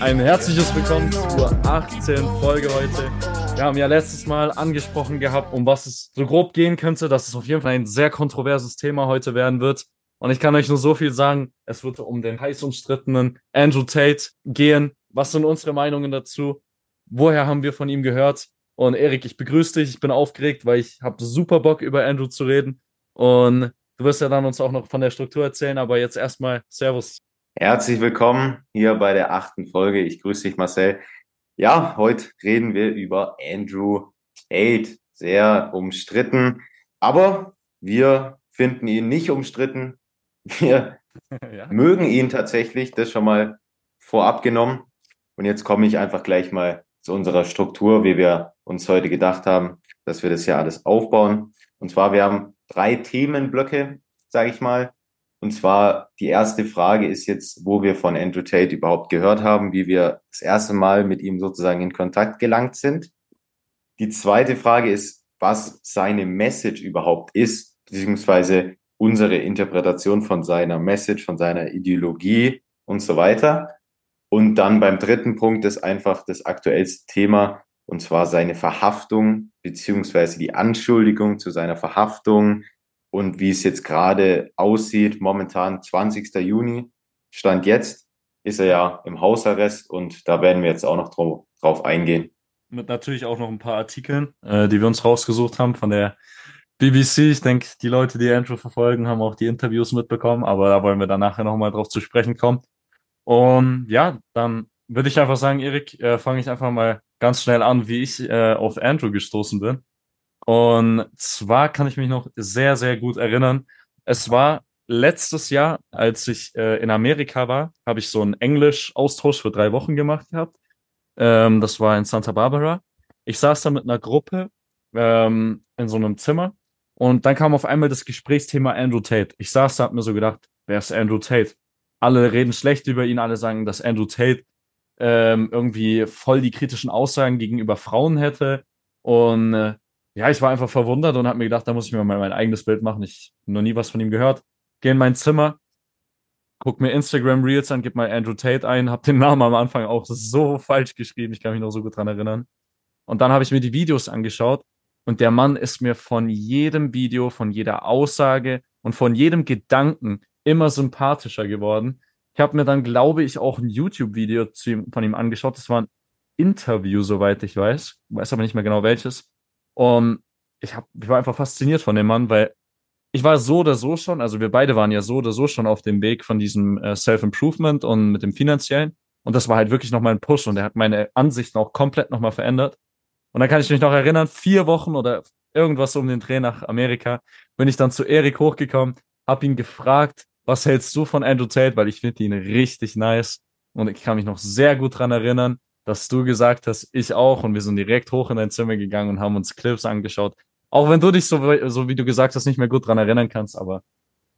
Ein herzliches Willkommen zur 18. Folge heute. Wir haben ja letztes Mal angesprochen gehabt, um was es so grob gehen könnte, dass es auf jeden Fall ein sehr kontroverses Thema heute werden wird. Und ich kann euch nur so viel sagen, es wird um den heiß umstrittenen Andrew Tate gehen. Was sind unsere Meinungen dazu? Woher haben wir von ihm gehört? Und Erik, ich begrüße dich. Ich bin aufgeregt, weil ich habe super Bock, über Andrew zu reden. Und du wirst ja dann uns auch noch von der Struktur erzählen, aber jetzt erstmal Servus. Herzlich willkommen hier bei der achten Folge. Ich grüße dich, Marcel. Ja, heute reden wir über Andrew Tate. Sehr umstritten, aber wir finden ihn nicht umstritten. Wir ja. mögen ihn tatsächlich, das schon mal vorab genommen. Und jetzt komme ich einfach gleich mal zu unserer Struktur, wie wir uns heute gedacht haben, dass wir das ja alles aufbauen. Und zwar, wir haben drei Themenblöcke, sage ich mal. Und zwar die erste Frage ist jetzt, wo wir von Andrew Tate überhaupt gehört haben, wie wir das erste Mal mit ihm sozusagen in Kontakt gelangt sind. Die zweite Frage ist, was seine Message überhaupt ist, beziehungsweise unsere Interpretation von seiner Message, von seiner Ideologie und so weiter. Und dann beim dritten Punkt ist einfach das aktuellste Thema, und zwar seine Verhaftung, beziehungsweise die Anschuldigung zu seiner Verhaftung und wie es jetzt gerade aussieht. Momentan 20. Juni, Stand jetzt, ist er ja im Hausarrest und da werden wir jetzt auch noch drauf, eingehen. mit natürlich auch noch ein paar Artikeln, äh, die wir uns rausgesucht haben von der BBC. Ich denke, die Leute, die Andrew verfolgen, haben auch die Interviews mitbekommen, aber da wollen wir dann nachher nochmal drauf zu sprechen kommen. Und ja, dann würde ich einfach sagen, Erik, äh, fange ich einfach mal ganz schnell an, wie ich äh, auf Andrew gestoßen bin. Und zwar kann ich mich noch sehr, sehr gut erinnern. Es war letztes Jahr, als ich äh, in Amerika war, habe ich so einen Englisch-Austausch für drei Wochen gemacht gehabt. Ähm, das war in Santa Barbara. Ich saß da mit einer Gruppe ähm, in so einem Zimmer und dann kam auf einmal das Gesprächsthema Andrew Tate. Ich saß da, hab mir so gedacht, wer ist Andrew Tate? Alle reden schlecht über ihn, alle sagen, dass Andrew Tate ähm, irgendwie voll die kritischen Aussagen gegenüber Frauen hätte. Und äh, ja, ich war einfach verwundert und habe mir gedacht, da muss ich mir mal mein eigenes Bild machen. Ich habe noch nie was von ihm gehört. Gehe in mein Zimmer, guck mir Instagram Reels an, gib mal Andrew Tate ein, hab den Namen am Anfang auch so falsch geschrieben, ich kann mich noch so gut dran erinnern. Und dann habe ich mir die Videos angeschaut und der Mann ist mir von jedem Video, von jeder Aussage und von jedem Gedanken immer sympathischer geworden. Ich habe mir dann, glaube ich, auch ein YouTube-Video von ihm angeschaut. Das war ein Interview, soweit ich weiß. Weiß aber nicht mehr genau welches. Und ich, hab, ich war einfach fasziniert von dem Mann, weil ich war so oder so schon, also wir beide waren ja so oder so schon auf dem Weg von diesem äh, Self-Improvement und mit dem finanziellen. Und das war halt wirklich nochmal ein Push und der hat meine Ansichten auch komplett nochmal verändert. Und dann kann ich mich noch erinnern, vier Wochen oder irgendwas um den Dreh nach Amerika, bin ich dann zu Erik hochgekommen, hab ihn gefragt, was hältst du von Andrew Tate, weil ich finde ihn richtig nice. Und ich kann mich noch sehr gut dran erinnern, dass du gesagt hast, ich auch. Und wir sind direkt hoch in dein Zimmer gegangen und haben uns Clips angeschaut. Auch wenn du dich so, so wie du gesagt hast, nicht mehr gut dran erinnern kannst, aber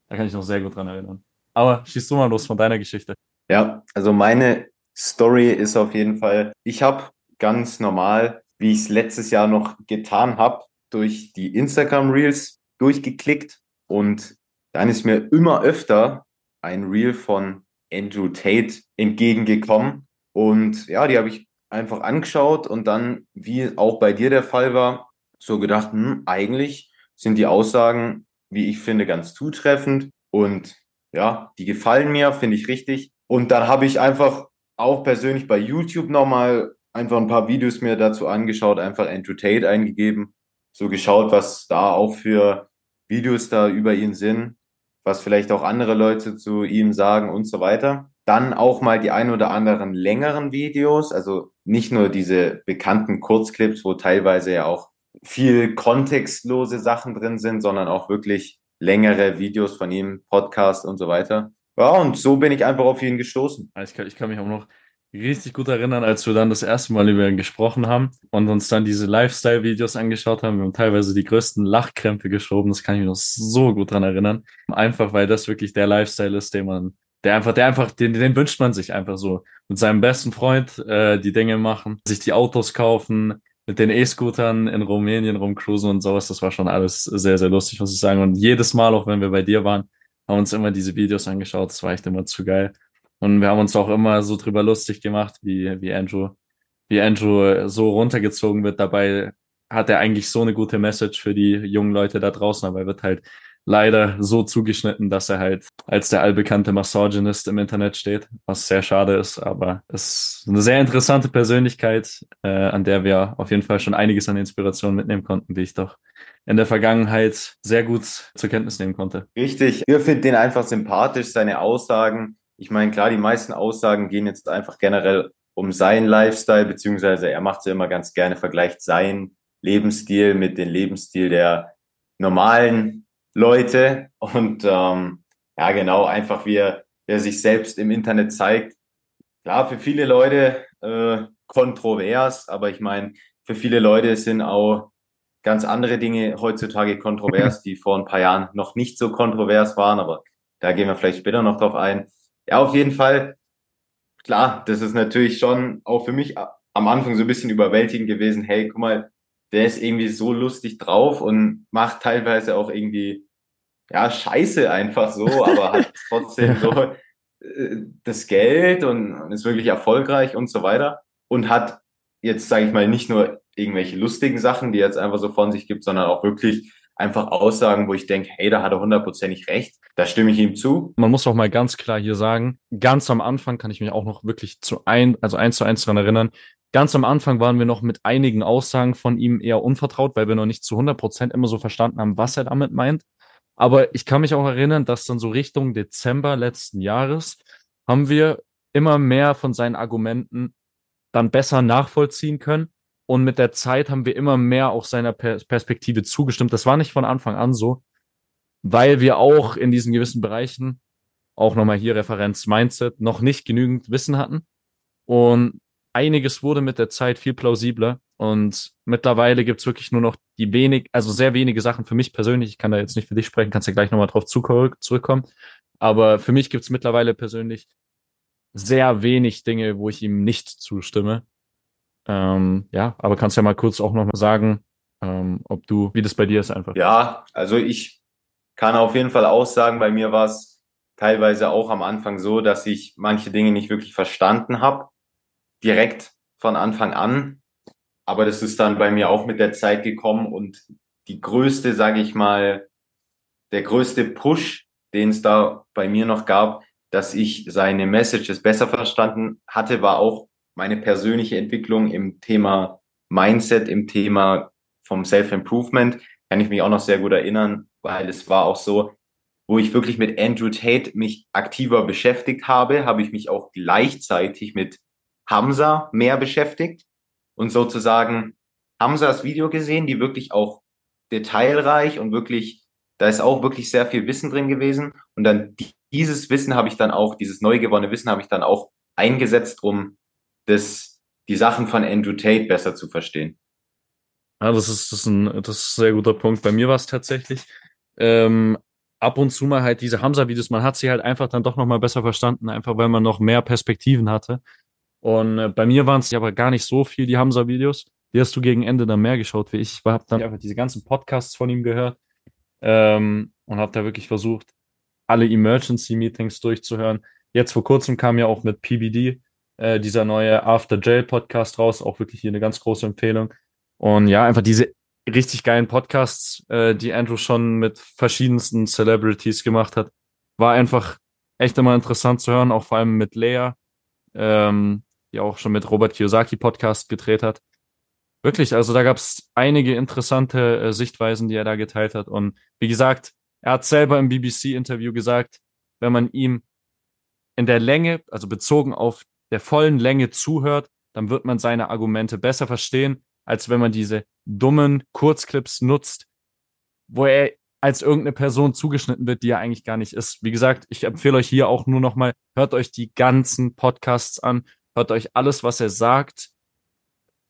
da kann ich noch sehr gut dran erinnern. Aber schießt du mal los von deiner Geschichte. Ja, also meine Story ist auf jeden Fall, ich habe ganz normal, wie ich es letztes Jahr noch getan habe, durch die Instagram Reels durchgeklickt und dann ist mir immer öfter ein Reel von Andrew Tate entgegengekommen. Und ja, die habe ich einfach angeschaut und dann, wie auch bei dir der Fall war, so gedacht, hm, eigentlich sind die Aussagen, wie ich finde, ganz zutreffend. Und ja, die gefallen mir, finde ich richtig. Und dann habe ich einfach auch persönlich bei YouTube nochmal einfach ein paar Videos mir dazu angeschaut, einfach Andrew Tate eingegeben, so geschaut, was da auch für Videos da über ihn sind, was vielleicht auch andere Leute zu ihm sagen und so weiter. Dann auch mal die ein oder anderen längeren Videos, also nicht nur diese bekannten Kurzclips, wo teilweise ja auch viel kontextlose Sachen drin sind, sondern auch wirklich längere Videos von ihm, Podcast und so weiter. Ja, und so bin ich einfach auf ihn gestoßen. Ich kann, ich kann mich auch noch richtig gut erinnern, als wir dann das erste Mal über ihn gesprochen haben und uns dann diese Lifestyle-Videos angeschaut haben. Wir haben teilweise die größten Lachkrämpfe geschoben. Das kann ich mich noch so gut dran erinnern. Einfach weil das wirklich der Lifestyle ist, den man, der einfach, der einfach, den, den wünscht man sich einfach so. Mit seinem besten Freund äh, die Dinge machen, sich die Autos kaufen, mit den E-Scootern in Rumänien rumcruisen und sowas. Das war schon alles sehr, sehr lustig, muss ich sagen. Und jedes Mal, auch wenn wir bei dir waren, haben uns immer diese Videos angeschaut. Das war echt immer zu geil. Und wir haben uns auch immer so drüber lustig gemacht, wie, wie Andrew, wie Andrew so runtergezogen wird. Dabei hat er eigentlich so eine gute Message für die jungen Leute da draußen, aber er wird halt leider so zugeschnitten, dass er halt als der allbekannte Misogynist im Internet steht, was sehr schade ist, aber es ist eine sehr interessante Persönlichkeit, äh, an der wir auf jeden Fall schon einiges an Inspiration mitnehmen konnten, wie ich doch in der Vergangenheit sehr gut zur Kenntnis nehmen konnte. Richtig. Wir finden den einfach sympathisch, seine Aussagen. Ich meine, klar, die meisten Aussagen gehen jetzt einfach generell um seinen Lifestyle, beziehungsweise er macht es ja immer ganz gerne, vergleicht seinen Lebensstil mit dem Lebensstil der normalen Leute. Und ähm, ja, genau, einfach wie er, wie er sich selbst im Internet zeigt. Klar, für viele Leute äh, kontrovers, aber ich meine, für viele Leute sind auch ganz andere Dinge heutzutage kontrovers, die vor ein paar Jahren noch nicht so kontrovers waren, aber da gehen wir vielleicht später noch drauf ein. Ja, auf jeden Fall, klar, das ist natürlich schon auch für mich am Anfang so ein bisschen überwältigend gewesen. Hey, guck mal, der ist irgendwie so lustig drauf und macht teilweise auch irgendwie, ja, Scheiße einfach so, aber hat trotzdem so äh, das Geld und, ist wirklich erfolgreich und so weiter und hat jetzt, sage ich mal, nicht nur irgendwelche lustigen Sachen, die jetzt einfach so von sich gibt, sondern auch wirklich einfach Aussagen, wo ich denke, hey, da hat er hundertprozentig recht. Da stimme ich ihm zu. Man muss auch mal ganz klar hier sagen, ganz am Anfang kann ich mich auch noch wirklich zu ein, also eins zu eins daran erinnern. Ganz am Anfang waren wir noch mit einigen Aussagen von ihm eher unvertraut, weil wir noch nicht zu 100 Prozent immer so verstanden haben, was er damit meint. Aber ich kann mich auch erinnern, dass dann so Richtung Dezember letzten Jahres haben wir immer mehr von seinen Argumenten dann besser nachvollziehen können und mit der Zeit haben wir immer mehr auch seiner Perspektive zugestimmt. Das war nicht von Anfang an so, weil wir auch in diesen gewissen Bereichen, auch nochmal hier Referenz Mindset, noch nicht genügend Wissen hatten. Und einiges wurde mit der Zeit viel plausibler. Und mittlerweile gibt's wirklich nur noch die wenig, also sehr wenige Sachen für mich persönlich. Ich kann da jetzt nicht für dich sprechen, kannst ja gleich nochmal drauf zurückkommen. Aber für mich gibt's mittlerweile persönlich sehr wenig Dinge, wo ich ihm nicht zustimme. Ähm, ja, aber kannst ja mal kurz auch noch mal sagen, ähm, ob du, wie das bei dir ist einfach. Ja, also ich kann auf jeden Fall auch sagen, bei mir war es teilweise auch am Anfang so, dass ich manche Dinge nicht wirklich verstanden habe, direkt von Anfang an. Aber das ist dann bei mir auch mit der Zeit gekommen und die größte, sage ich mal, der größte Push, den es da bei mir noch gab, dass ich seine Messages besser verstanden hatte, war auch meine persönliche Entwicklung im Thema Mindset, im Thema vom Self-Improvement, kann ich mich auch noch sehr gut erinnern, weil es war auch so, wo ich wirklich mit Andrew Tate mich aktiver beschäftigt habe, habe ich mich auch gleichzeitig mit Hamza mehr beschäftigt und sozusagen Hamzas Video gesehen, die wirklich auch detailreich und wirklich, da ist auch wirklich sehr viel Wissen drin gewesen. Und dann dieses Wissen habe ich dann auch, dieses neu gewonnene Wissen habe ich dann auch eingesetzt, um das, die Sachen von Andrew Tate besser zu verstehen. Ja, das ist, das ist, ein, das ist ein sehr guter Punkt. Bei mir war es tatsächlich ähm, ab und zu mal halt diese Hamza-Videos, man hat sie halt einfach dann doch nochmal besser verstanden, einfach weil man noch mehr Perspektiven hatte. Und äh, bei mir waren es aber gar nicht so viel, die Hamza-Videos. Die hast du gegen Ende dann mehr geschaut wie ich. Ich habe dann einfach diese ganzen Podcasts von ihm gehört ähm, und habe da wirklich versucht, alle Emergency-Meetings durchzuhören. Jetzt vor kurzem kam ja auch mit PBD äh, dieser neue After Jail Podcast raus. Auch wirklich hier eine ganz große Empfehlung. Und ja, einfach diese richtig geilen Podcasts, äh, die Andrew schon mit verschiedensten Celebrities gemacht hat, war einfach echt immer interessant zu hören, auch vor allem mit Lea, ähm, die auch schon mit Robert Kiyosaki Podcast gedreht hat. Wirklich, also da gab es einige interessante äh, Sichtweisen, die er da geteilt hat. Und wie gesagt, er hat selber im BBC-Interview gesagt, wenn man ihm in der Länge, also bezogen auf der vollen Länge zuhört, dann wird man seine Argumente besser verstehen, als wenn man diese dummen Kurzclips nutzt, wo er als irgendeine Person zugeschnitten wird, die er eigentlich gar nicht ist. Wie gesagt, ich empfehle euch hier auch nur nochmal, hört euch die ganzen Podcasts an, hört euch alles, was er sagt,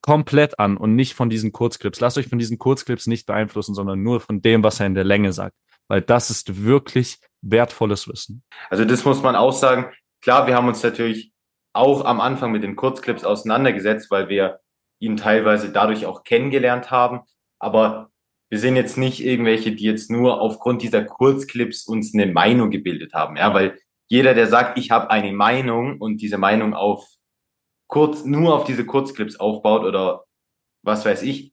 komplett an und nicht von diesen Kurzclips. Lasst euch von diesen Kurzclips nicht beeinflussen, sondern nur von dem, was er in der Länge sagt. Weil das ist wirklich wertvolles Wissen. Also das muss man auch sagen. Klar, wir haben uns natürlich auch am Anfang mit den Kurzclips auseinandergesetzt, weil wir ihn teilweise dadurch auch kennengelernt haben. Aber wir sind jetzt nicht irgendwelche, die jetzt nur aufgrund dieser Kurzclips uns eine Meinung gebildet haben. Ja, weil jeder, der sagt, ich habe eine Meinung und diese Meinung auf kurz, nur auf diese Kurzclips aufbaut oder was weiß ich,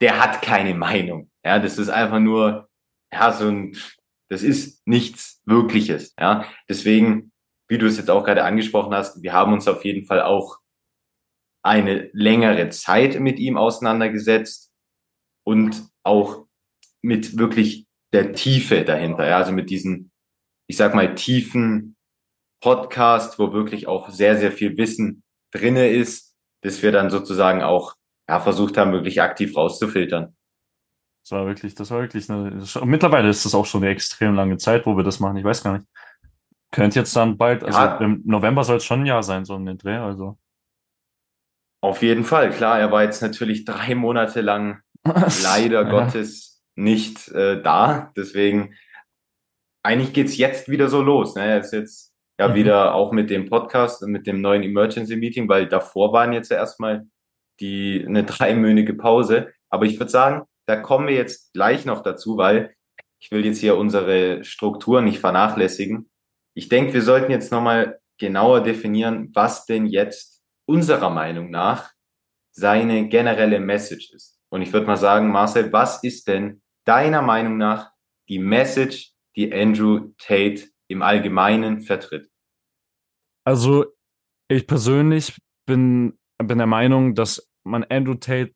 der hat keine Meinung. Ja, das ist einfach nur, ja, so ein, das ist nichts Wirkliches. Ja, deswegen, wie du es jetzt auch gerade angesprochen hast, wir haben uns auf jeden Fall auch eine längere Zeit mit ihm auseinandergesetzt und auch mit wirklich der Tiefe dahinter. Ja, also mit diesen, ich sag mal, tiefen Podcast, wo wirklich auch sehr, sehr viel Wissen drinne ist, dass wir dann sozusagen auch ja, versucht haben, wirklich aktiv rauszufiltern. Das war wirklich, das war wirklich eine, mittlerweile ist das auch schon eine extrem lange Zeit, wo wir das machen. Ich weiß gar nicht. Könnte jetzt dann bald, also ja. im November soll es schon ein Jahr sein, so in den Dreh, also. Auf jeden Fall, klar. Er war jetzt natürlich drei Monate lang leider ja. Gottes nicht äh, da. Deswegen, eigentlich geht's jetzt wieder so los. Ne? Er ist jetzt ja mhm. wieder auch mit dem Podcast und mit dem neuen Emergency Meeting, weil davor waren jetzt ja erstmal die eine dreimönige Pause. Aber ich würde sagen, da kommen wir jetzt gleich noch dazu, weil ich will jetzt hier unsere Struktur nicht vernachlässigen. Ich denke, wir sollten jetzt nochmal genauer definieren, was denn jetzt unserer Meinung nach seine generelle Message ist. Und ich würde mal sagen, Marcel, was ist denn deiner Meinung nach die Message, die Andrew Tate im Allgemeinen vertritt? Also, ich persönlich bin bin der Meinung, dass man Andrew Tate,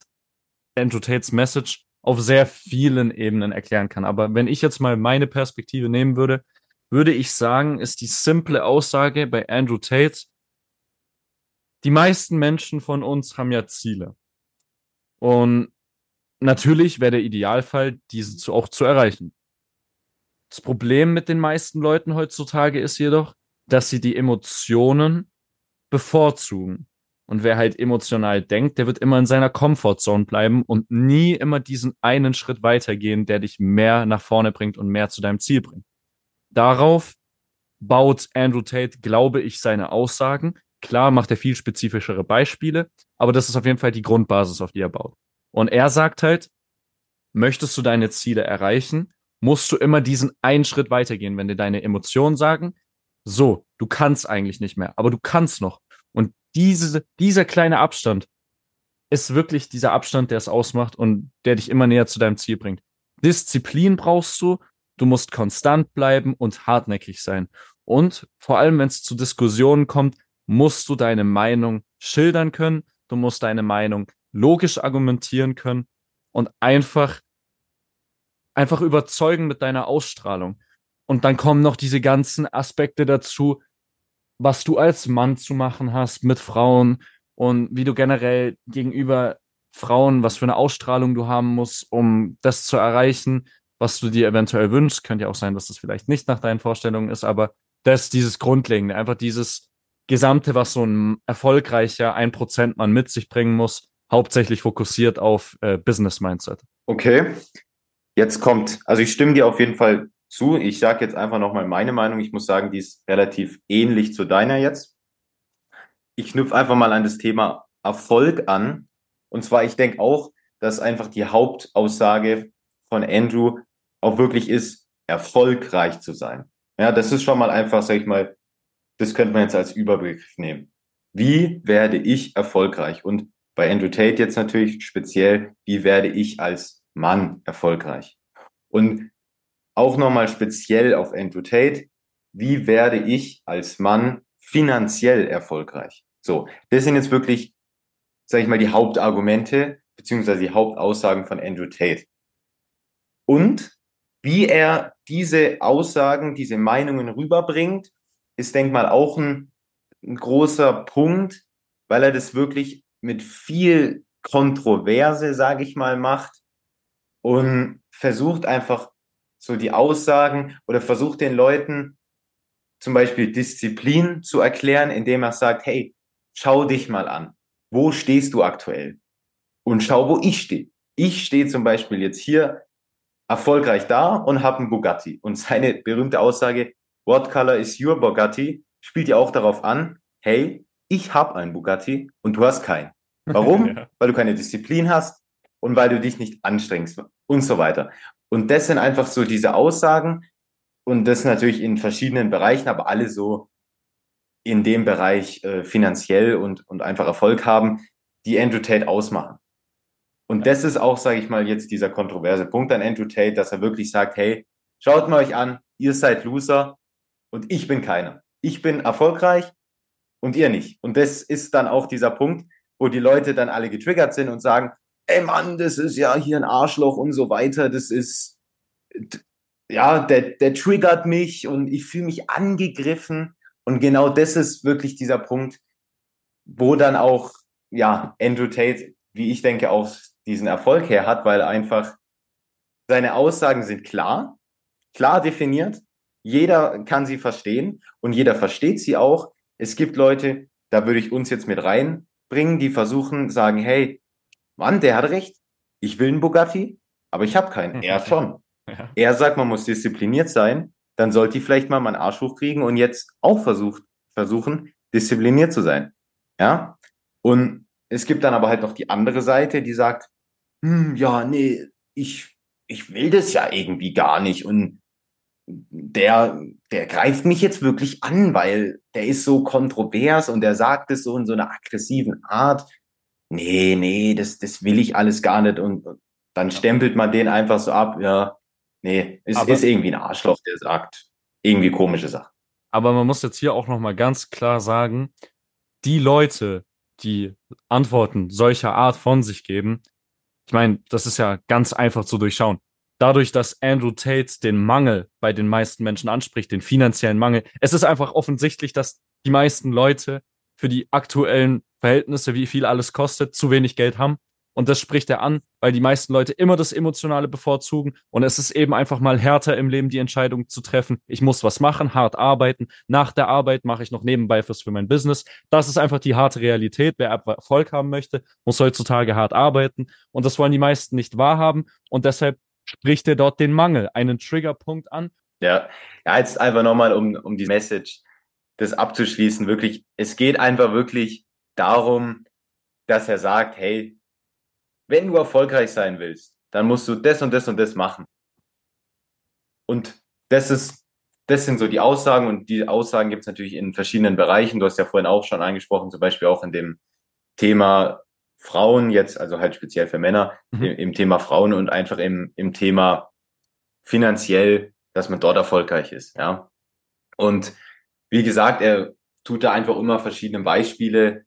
Andrew Tates Message auf sehr vielen Ebenen erklären kann. Aber wenn ich jetzt mal meine Perspektive nehmen würde, würde ich sagen, ist die simple Aussage bei Andrew Tate, die meisten Menschen von uns haben ja Ziele. Und natürlich wäre der Idealfall, diese zu, auch zu erreichen. Das Problem mit den meisten Leuten heutzutage ist jedoch, dass sie die Emotionen bevorzugen. Und wer halt emotional denkt, der wird immer in seiner Comfortzone bleiben und nie immer diesen einen Schritt weitergehen, der dich mehr nach vorne bringt und mehr zu deinem Ziel bringt. Darauf baut Andrew Tate, glaube ich, seine Aussagen. Klar macht er viel spezifischere Beispiele, aber das ist auf jeden Fall die Grundbasis, auf die er baut. Und er sagt halt, möchtest du deine Ziele erreichen, musst du immer diesen einen Schritt weitergehen, wenn dir deine Emotionen sagen, so, du kannst eigentlich nicht mehr, aber du kannst noch. Und diese, dieser kleine Abstand ist wirklich dieser Abstand, der es ausmacht und der dich immer näher zu deinem Ziel bringt. Disziplin brauchst du, du musst konstant bleiben und hartnäckig sein. Und vor allem, wenn es zu Diskussionen kommt, musst du deine Meinung schildern können, du musst deine Meinung logisch argumentieren können und einfach, einfach überzeugen mit deiner Ausstrahlung. Und dann kommen noch diese ganzen Aspekte dazu, was du als Mann zu machen hast mit Frauen und wie du generell gegenüber Frauen, was für eine Ausstrahlung du haben musst, um das zu erreichen, was du dir eventuell wünschst. Könnte ja auch sein, dass das vielleicht nicht nach deinen Vorstellungen ist, aber das dieses Grundlegende, einfach dieses Gesamte, was so ein erfolgreicher 1%-Mann mit sich bringen muss, hauptsächlich fokussiert auf äh, Business Mindset. Okay. Jetzt kommt, also ich stimme dir auf jeden Fall zu. Ich sage jetzt einfach nochmal meine Meinung. Ich muss sagen, die ist relativ ähnlich zu deiner jetzt. Ich knüpfe einfach mal an das Thema Erfolg an. Und zwar, ich denke auch, dass einfach die Hauptaussage von Andrew auch wirklich ist, erfolgreich zu sein. Ja, das ist schon mal einfach, sag ich mal, das könnte man jetzt als Überbegriff nehmen. Wie werde ich erfolgreich? Und bei Andrew Tate jetzt natürlich speziell, wie werde ich als Mann erfolgreich? Und auch nochmal speziell auf Andrew Tate, wie werde ich als Mann finanziell erfolgreich? So, das sind jetzt wirklich, sage ich mal, die Hauptargumente beziehungsweise die Hauptaussagen von Andrew Tate. Und wie er diese Aussagen, diese Meinungen rüberbringt, ist, denk mal, auch ein, ein großer Punkt, weil er das wirklich mit viel Kontroverse, sage ich mal, macht und versucht einfach so die Aussagen oder versucht den Leuten zum Beispiel Disziplin zu erklären, indem er sagt, hey, schau dich mal an. Wo stehst du aktuell? Und schau, wo ich stehe. Ich stehe zum Beispiel jetzt hier erfolgreich da und habe einen Bugatti. Und seine berühmte Aussage, What color is your Bugatti? spielt ja auch darauf an, hey, ich habe einen Bugatti und du hast keinen. Warum? ja. Weil du keine Disziplin hast und weil du dich nicht anstrengst und so weiter. Und das sind einfach so diese Aussagen und das natürlich in verschiedenen Bereichen, aber alle so in dem Bereich äh, finanziell und, und einfach Erfolg haben, die Andrew Tate ausmachen. Und das ist auch, sage ich mal, jetzt dieser kontroverse Punkt an Andrew Tate, dass er wirklich sagt, hey, schaut mal euch an, ihr seid Loser und ich bin keiner. Ich bin erfolgreich und ihr nicht. Und das ist dann auch dieser Punkt, wo die Leute dann alle getriggert sind und sagen, ey Mann, das ist ja hier ein Arschloch und so weiter, das ist, ja, der, der triggert mich und ich fühle mich angegriffen. Und genau das ist wirklich dieser Punkt, wo dann auch, ja, Andrew Tate, wie ich denke, auch diesen Erfolg her hat, weil einfach seine Aussagen sind klar, klar definiert. Jeder kann sie verstehen und jeder versteht sie auch. Es gibt Leute, da würde ich uns jetzt mit reinbringen, die versuchen, sagen, hey, Mann, der hat recht. Ich will einen Bugatti, aber ich habe keinen. Er schon. Ja. Er sagt, man muss diszipliniert sein. Dann sollte ich vielleicht mal meinen Arsch hochkriegen und jetzt auch versucht, versuchen, diszipliniert zu sein. Ja. Und es gibt dann aber halt noch die andere Seite, die sagt, hm, ja, nee, ich, ich will das ja irgendwie gar nicht. Und der, der greift mich jetzt wirklich an, weil der ist so kontrovers und der sagt es so in so einer aggressiven Art. Nee, nee, das, das will ich alles gar nicht. Und dann stempelt man den einfach so ab, ja, nee, es aber, ist irgendwie ein Arschloch, der sagt irgendwie komische Sachen. Aber man muss jetzt hier auch nochmal ganz klar sagen, die Leute, die Antworten solcher Art von sich geben, ich meine, das ist ja ganz einfach zu durchschauen. Dadurch, dass Andrew Tate den Mangel bei den meisten Menschen anspricht, den finanziellen Mangel, es ist einfach offensichtlich, dass die meisten Leute für die aktuellen Verhältnisse, wie viel alles kostet, zu wenig Geld haben und das spricht er an, weil die meisten Leute immer das Emotionale bevorzugen. Und es ist eben einfach mal härter im Leben, die Entscheidung zu treffen. Ich muss was machen, hart arbeiten. Nach der Arbeit mache ich noch nebenbei was für mein Business. Das ist einfach die harte Realität. Wer Erfolg haben möchte, muss heutzutage hart arbeiten. Und das wollen die meisten nicht wahrhaben. Und deshalb spricht er dort den Mangel, einen Triggerpunkt an. Ja, ja jetzt einfach nochmal, um, um die Message, das abzuschließen, wirklich, es geht einfach wirklich darum, dass er sagt, hey, wenn du erfolgreich sein willst, dann musst du das und das und das machen. Und das ist, das sind so die Aussagen und die Aussagen gibt es natürlich in verschiedenen Bereichen. Du hast ja vorhin auch schon angesprochen, zum Beispiel auch in dem Thema Frauen jetzt, also halt speziell für Männer, mhm. im, im, Thema Frauen und einfach im, im Thema finanziell, dass man dort erfolgreich ist, ja. Und wie gesagt, er tut da einfach immer verschiedene Beispiele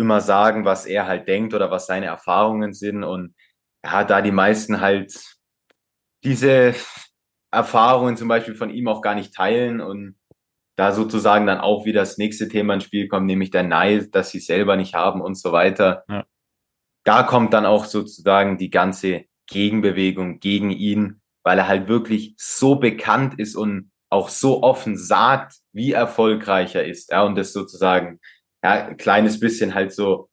immer sagen, was er halt denkt oder was seine Erfahrungen sind. Und ja, da die meisten halt diese Erfahrungen zum Beispiel von ihm auch gar nicht teilen und da sozusagen dann auch wieder das nächste Thema ins Spiel kommt, nämlich der Neid, dass sie selber nicht haben und so weiter. Ja. Da kommt dann auch sozusagen die ganze Gegenbewegung gegen ihn, weil er halt wirklich so bekannt ist und auch so offen sagt, wie erfolgreich er ist. Ja, und das sozusagen ja, ein kleines bisschen halt so,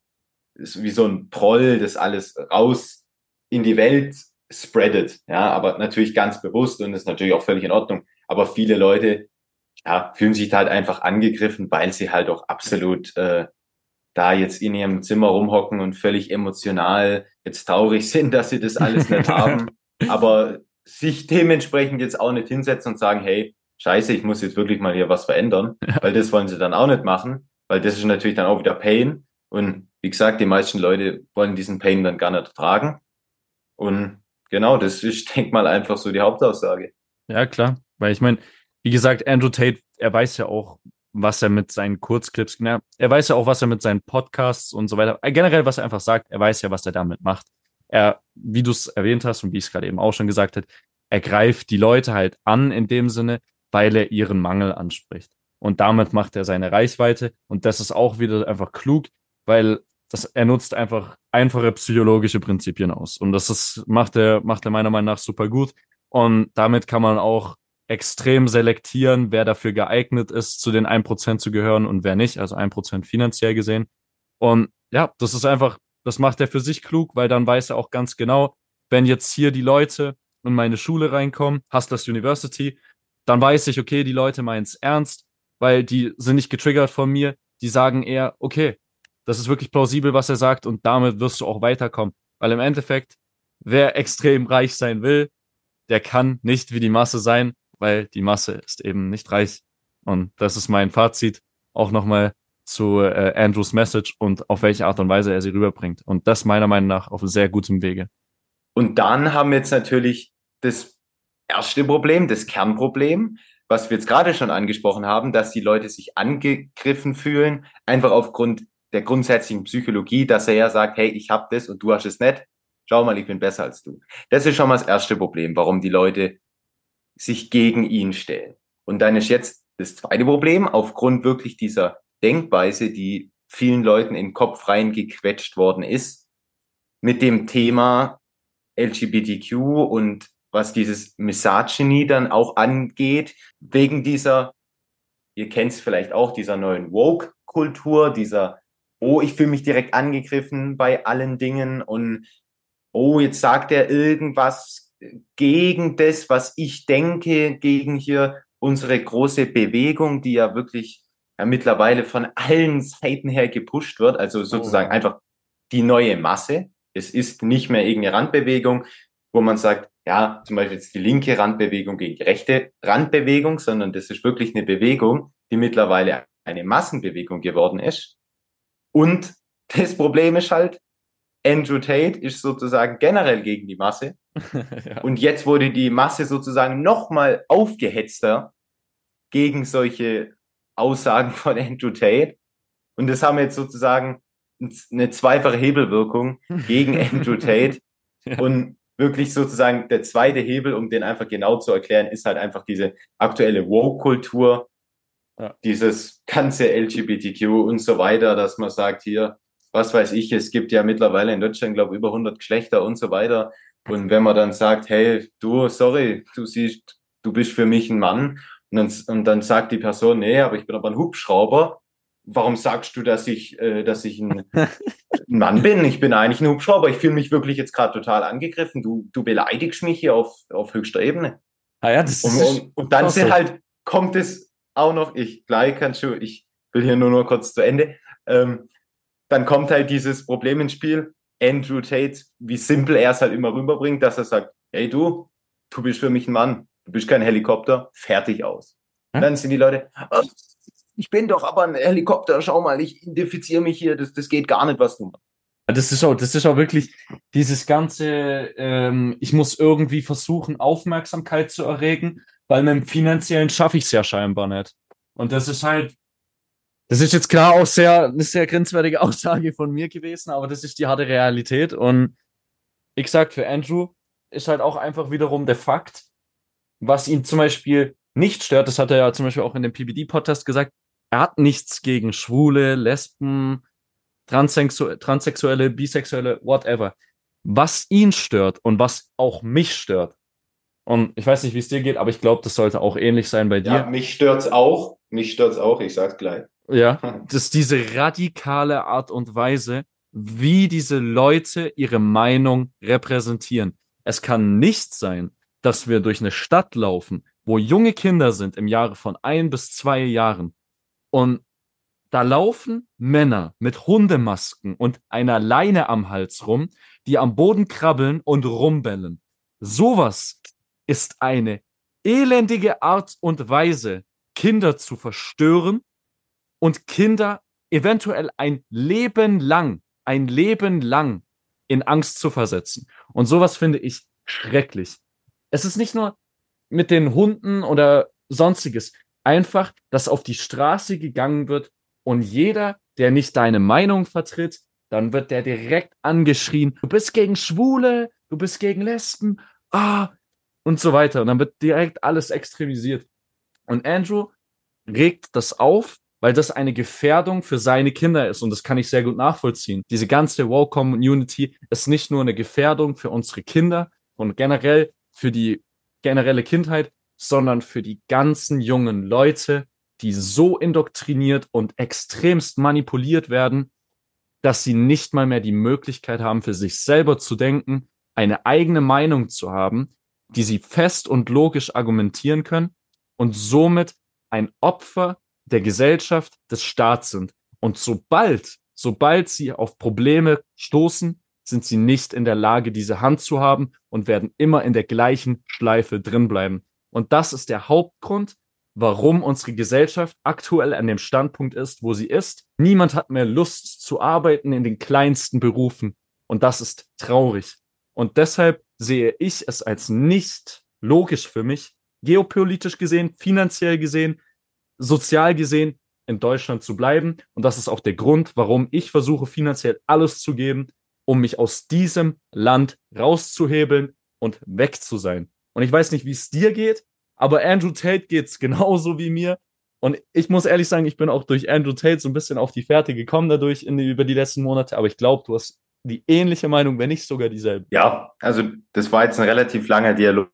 wie so ein Proll, das alles raus in die Welt spreadet. Ja, aber natürlich ganz bewusst und ist natürlich auch völlig in Ordnung. Aber viele Leute, ja, fühlen sich halt einfach angegriffen, weil sie halt auch absolut äh, da jetzt in ihrem Zimmer rumhocken und völlig emotional jetzt traurig sind, dass sie das alles nicht haben, aber sich dementsprechend jetzt auch nicht hinsetzen und sagen, hey, scheiße, ich muss jetzt wirklich mal hier was verändern, weil das wollen sie dann auch nicht machen, weil das ist natürlich dann auch wieder Pain. Und wie gesagt, die meisten Leute wollen diesen Pain dann gar nicht tragen. Und genau, das ist, denke mal, einfach so die Hauptaussage. Ja, klar. Weil ich meine, wie gesagt, Andrew Tate, er weiß ja auch, was er mit seinen Kurzclips, na, er weiß ja auch, was er mit seinen Podcasts und so weiter, äh, generell, was er einfach sagt, er weiß ja, was er damit macht. Er, wie du es erwähnt hast und wie ich es gerade eben auch schon gesagt habe, er greift die Leute halt an in dem Sinne, weil er ihren Mangel anspricht und damit macht er seine Reichweite. Und das ist auch wieder einfach klug, weil das, er nutzt einfach einfache psychologische Prinzipien aus. Und das ist, macht er, macht er meiner Meinung nach super gut. Und damit kann man auch extrem selektieren, wer dafür geeignet ist, zu den 1% zu gehören und wer nicht, also 1% finanziell gesehen. Und ja, das ist einfach, das macht er für sich klug, weil dann weiß er auch ganz genau, wenn jetzt hier die Leute in meine Schule reinkomme, Hustlers University, dann weiß ich, okay, die Leute meinen es ernst, weil die sind nicht getriggert von mir. Die sagen eher, okay, das ist wirklich plausibel, was er sagt und damit wirst du auch weiterkommen. Weil im Endeffekt, wer extrem reich sein will, der kann nicht wie die Masse sein, weil die Masse ist eben nicht reich. Und das ist mein Fazit auch nochmal zu äh, Andrews Message und auf welche Art und Weise er sie rüberbringt. Und das meiner Meinung nach auf sehr gutem Wege. Und dann haben wir jetzt natürlich das erste Problem, das Kernproblem, was wir jetzt gerade schon angesprochen haben, dass die Leute sich angegriffen fühlen, einfach aufgrund der grundsätzlichen Psychologie, dass er ja sagt, hey, ich hab das und du hast es nicht. Schau mal, ich bin besser als du. Das ist schon mal das erste Problem, warum die Leute sich gegen ihn stellen. Und dann ist jetzt das zweite Problem, aufgrund wirklich dieser Denkweise, die vielen Leuten in den Kopf reingequetscht worden ist, mit dem Thema LGBTQ und was dieses Misogyny dann auch angeht, wegen dieser, ihr kennt es vielleicht auch, dieser neuen Woke-Kultur, dieser, oh, ich fühle mich direkt angegriffen bei allen Dingen und oh, jetzt sagt er irgendwas gegen das, was ich denke, gegen hier unsere große Bewegung, die ja wirklich ja, mittlerweile von allen Seiten her gepusht wird, also sozusagen oh. einfach die neue Masse. Es ist nicht mehr irgendeine Randbewegung, wo man sagt, ja, zum Beispiel jetzt die linke Randbewegung gegen die rechte Randbewegung, sondern das ist wirklich eine Bewegung, die mittlerweile eine Massenbewegung geworden ist. Und das Problem ist halt, Andrew Tate ist sozusagen generell gegen die Masse. ja. Und jetzt wurde die Masse sozusagen nochmal aufgehetzter gegen solche Aussagen von Andrew Tate. Und das haben wir jetzt sozusagen eine zweifache Hebelwirkung gegen Andrew Tate. ja. Und wirklich sozusagen der zweite Hebel, um den einfach genau zu erklären, ist halt einfach diese aktuelle Woke-Kultur, ja. dieses ganze LGBTQ und so weiter, dass man sagt hier, was weiß ich, es gibt ja mittlerweile in Deutschland, glaube ich, über 100 Geschlechter und so weiter. Und wenn man dann sagt, hey, du, sorry, du siehst, du bist für mich ein Mann, und dann, und dann sagt die Person, nee, aber ich bin aber ein Hubschrauber, warum sagst du, dass ich, äh, dass ich ein, ein Mann bin? Ich bin eigentlich ein Hubschrauber. Ich fühle mich wirklich jetzt gerade total angegriffen. Du, du beleidigst mich hier auf, auf höchster Ebene. Ah ja, das und, ist und, und dann sind halt, kommt es auch noch, ich gleich kannst du, ich will hier nur noch kurz zu Ende. Ähm, dann kommt halt dieses Problem ins Spiel. Andrew Tate, wie simpel er es halt immer rüberbringt, dass er sagt, hey du, du bist für mich ein Mann, du bist kein Helikopter, fertig aus. Hm? Dann sind die Leute, oh, ich bin doch aber ein Helikopter, schau mal, ich identifiziere mich hier, das, das geht gar nicht, was du machst. Das ist auch, das ist auch wirklich dieses ganze, ähm, ich muss irgendwie versuchen, Aufmerksamkeit zu erregen, weil mit dem Finanziellen schaffe ich es ja scheinbar nicht. Und das ist halt, das ist jetzt klar auch sehr, eine sehr grenzwertige Aussage von mir gewesen, aber das ist die harte Realität. Und ich sag für Andrew ist halt auch einfach wiederum der Fakt, was ihn zum Beispiel nicht stört, das hat er ja zum Beispiel auch in dem PBD-Podcast gesagt, er hat nichts gegen Schwule, Lesben, Transsexu Transsexuelle, Bisexuelle, whatever. Was ihn stört und was auch mich stört, und ich weiß nicht, wie es dir geht, aber ich glaube, das sollte auch ähnlich sein bei dir. Ja, mich stört's auch. Mich stört's auch, ich sag's gleich. Ja, das ist diese radikale Art und Weise, wie diese Leute ihre Meinung repräsentieren. Es kann nicht sein, dass wir durch eine Stadt laufen, wo junge Kinder sind im Jahre von ein bis zwei Jahren und da laufen Männer mit Hundemasken und einer Leine am Hals rum, die am Boden krabbeln und rumbellen. Sowas ist eine elendige Art und Weise, Kinder zu verstören und Kinder eventuell ein Leben lang, ein Leben lang in Angst zu versetzen. Und sowas finde ich schrecklich. Es ist nicht nur mit den Hunden oder sonstiges einfach, dass auf die Straße gegangen wird und jeder, der nicht deine Meinung vertritt, dann wird der direkt angeschrien, du bist gegen Schwule, du bist gegen Lesben, ah, und so weiter. Und dann wird direkt alles extremisiert. Und Andrew regt das auf, weil das eine Gefährdung für seine Kinder ist. Und das kann ich sehr gut nachvollziehen. Diese ganze Wow-Community ist nicht nur eine Gefährdung für unsere Kinder und generell für die generelle Kindheit, sondern für die ganzen jungen Leute, die so indoktriniert und extremst manipuliert werden, dass sie nicht mal mehr die Möglichkeit haben, für sich selber zu denken, eine eigene Meinung zu haben, die sie fest und logisch argumentieren können und somit ein Opfer der Gesellschaft, des Staats sind. Und sobald, sobald sie auf Probleme stoßen, sind sie nicht in der Lage, diese Hand zu haben und werden immer in der gleichen Schleife drinbleiben. Und das ist der Hauptgrund, warum unsere Gesellschaft aktuell an dem Standpunkt ist, wo sie ist. Niemand hat mehr Lust zu arbeiten in den kleinsten Berufen. Und das ist traurig. Und deshalb sehe ich es als nicht logisch für mich, geopolitisch gesehen, finanziell gesehen, sozial gesehen, in Deutschland zu bleiben. Und das ist auch der Grund, warum ich versuche, finanziell alles zu geben, um mich aus diesem Land rauszuhebeln und weg zu sein. Und ich weiß nicht, wie es dir geht, aber Andrew Tate geht's genauso wie mir. Und ich muss ehrlich sagen, ich bin auch durch Andrew Tate so ein bisschen auf die Fährte gekommen dadurch in die, über die letzten Monate. Aber ich glaube, du hast die ähnliche Meinung, wenn nicht sogar dieselbe. Ja, also das war jetzt ein relativ langer Dialog.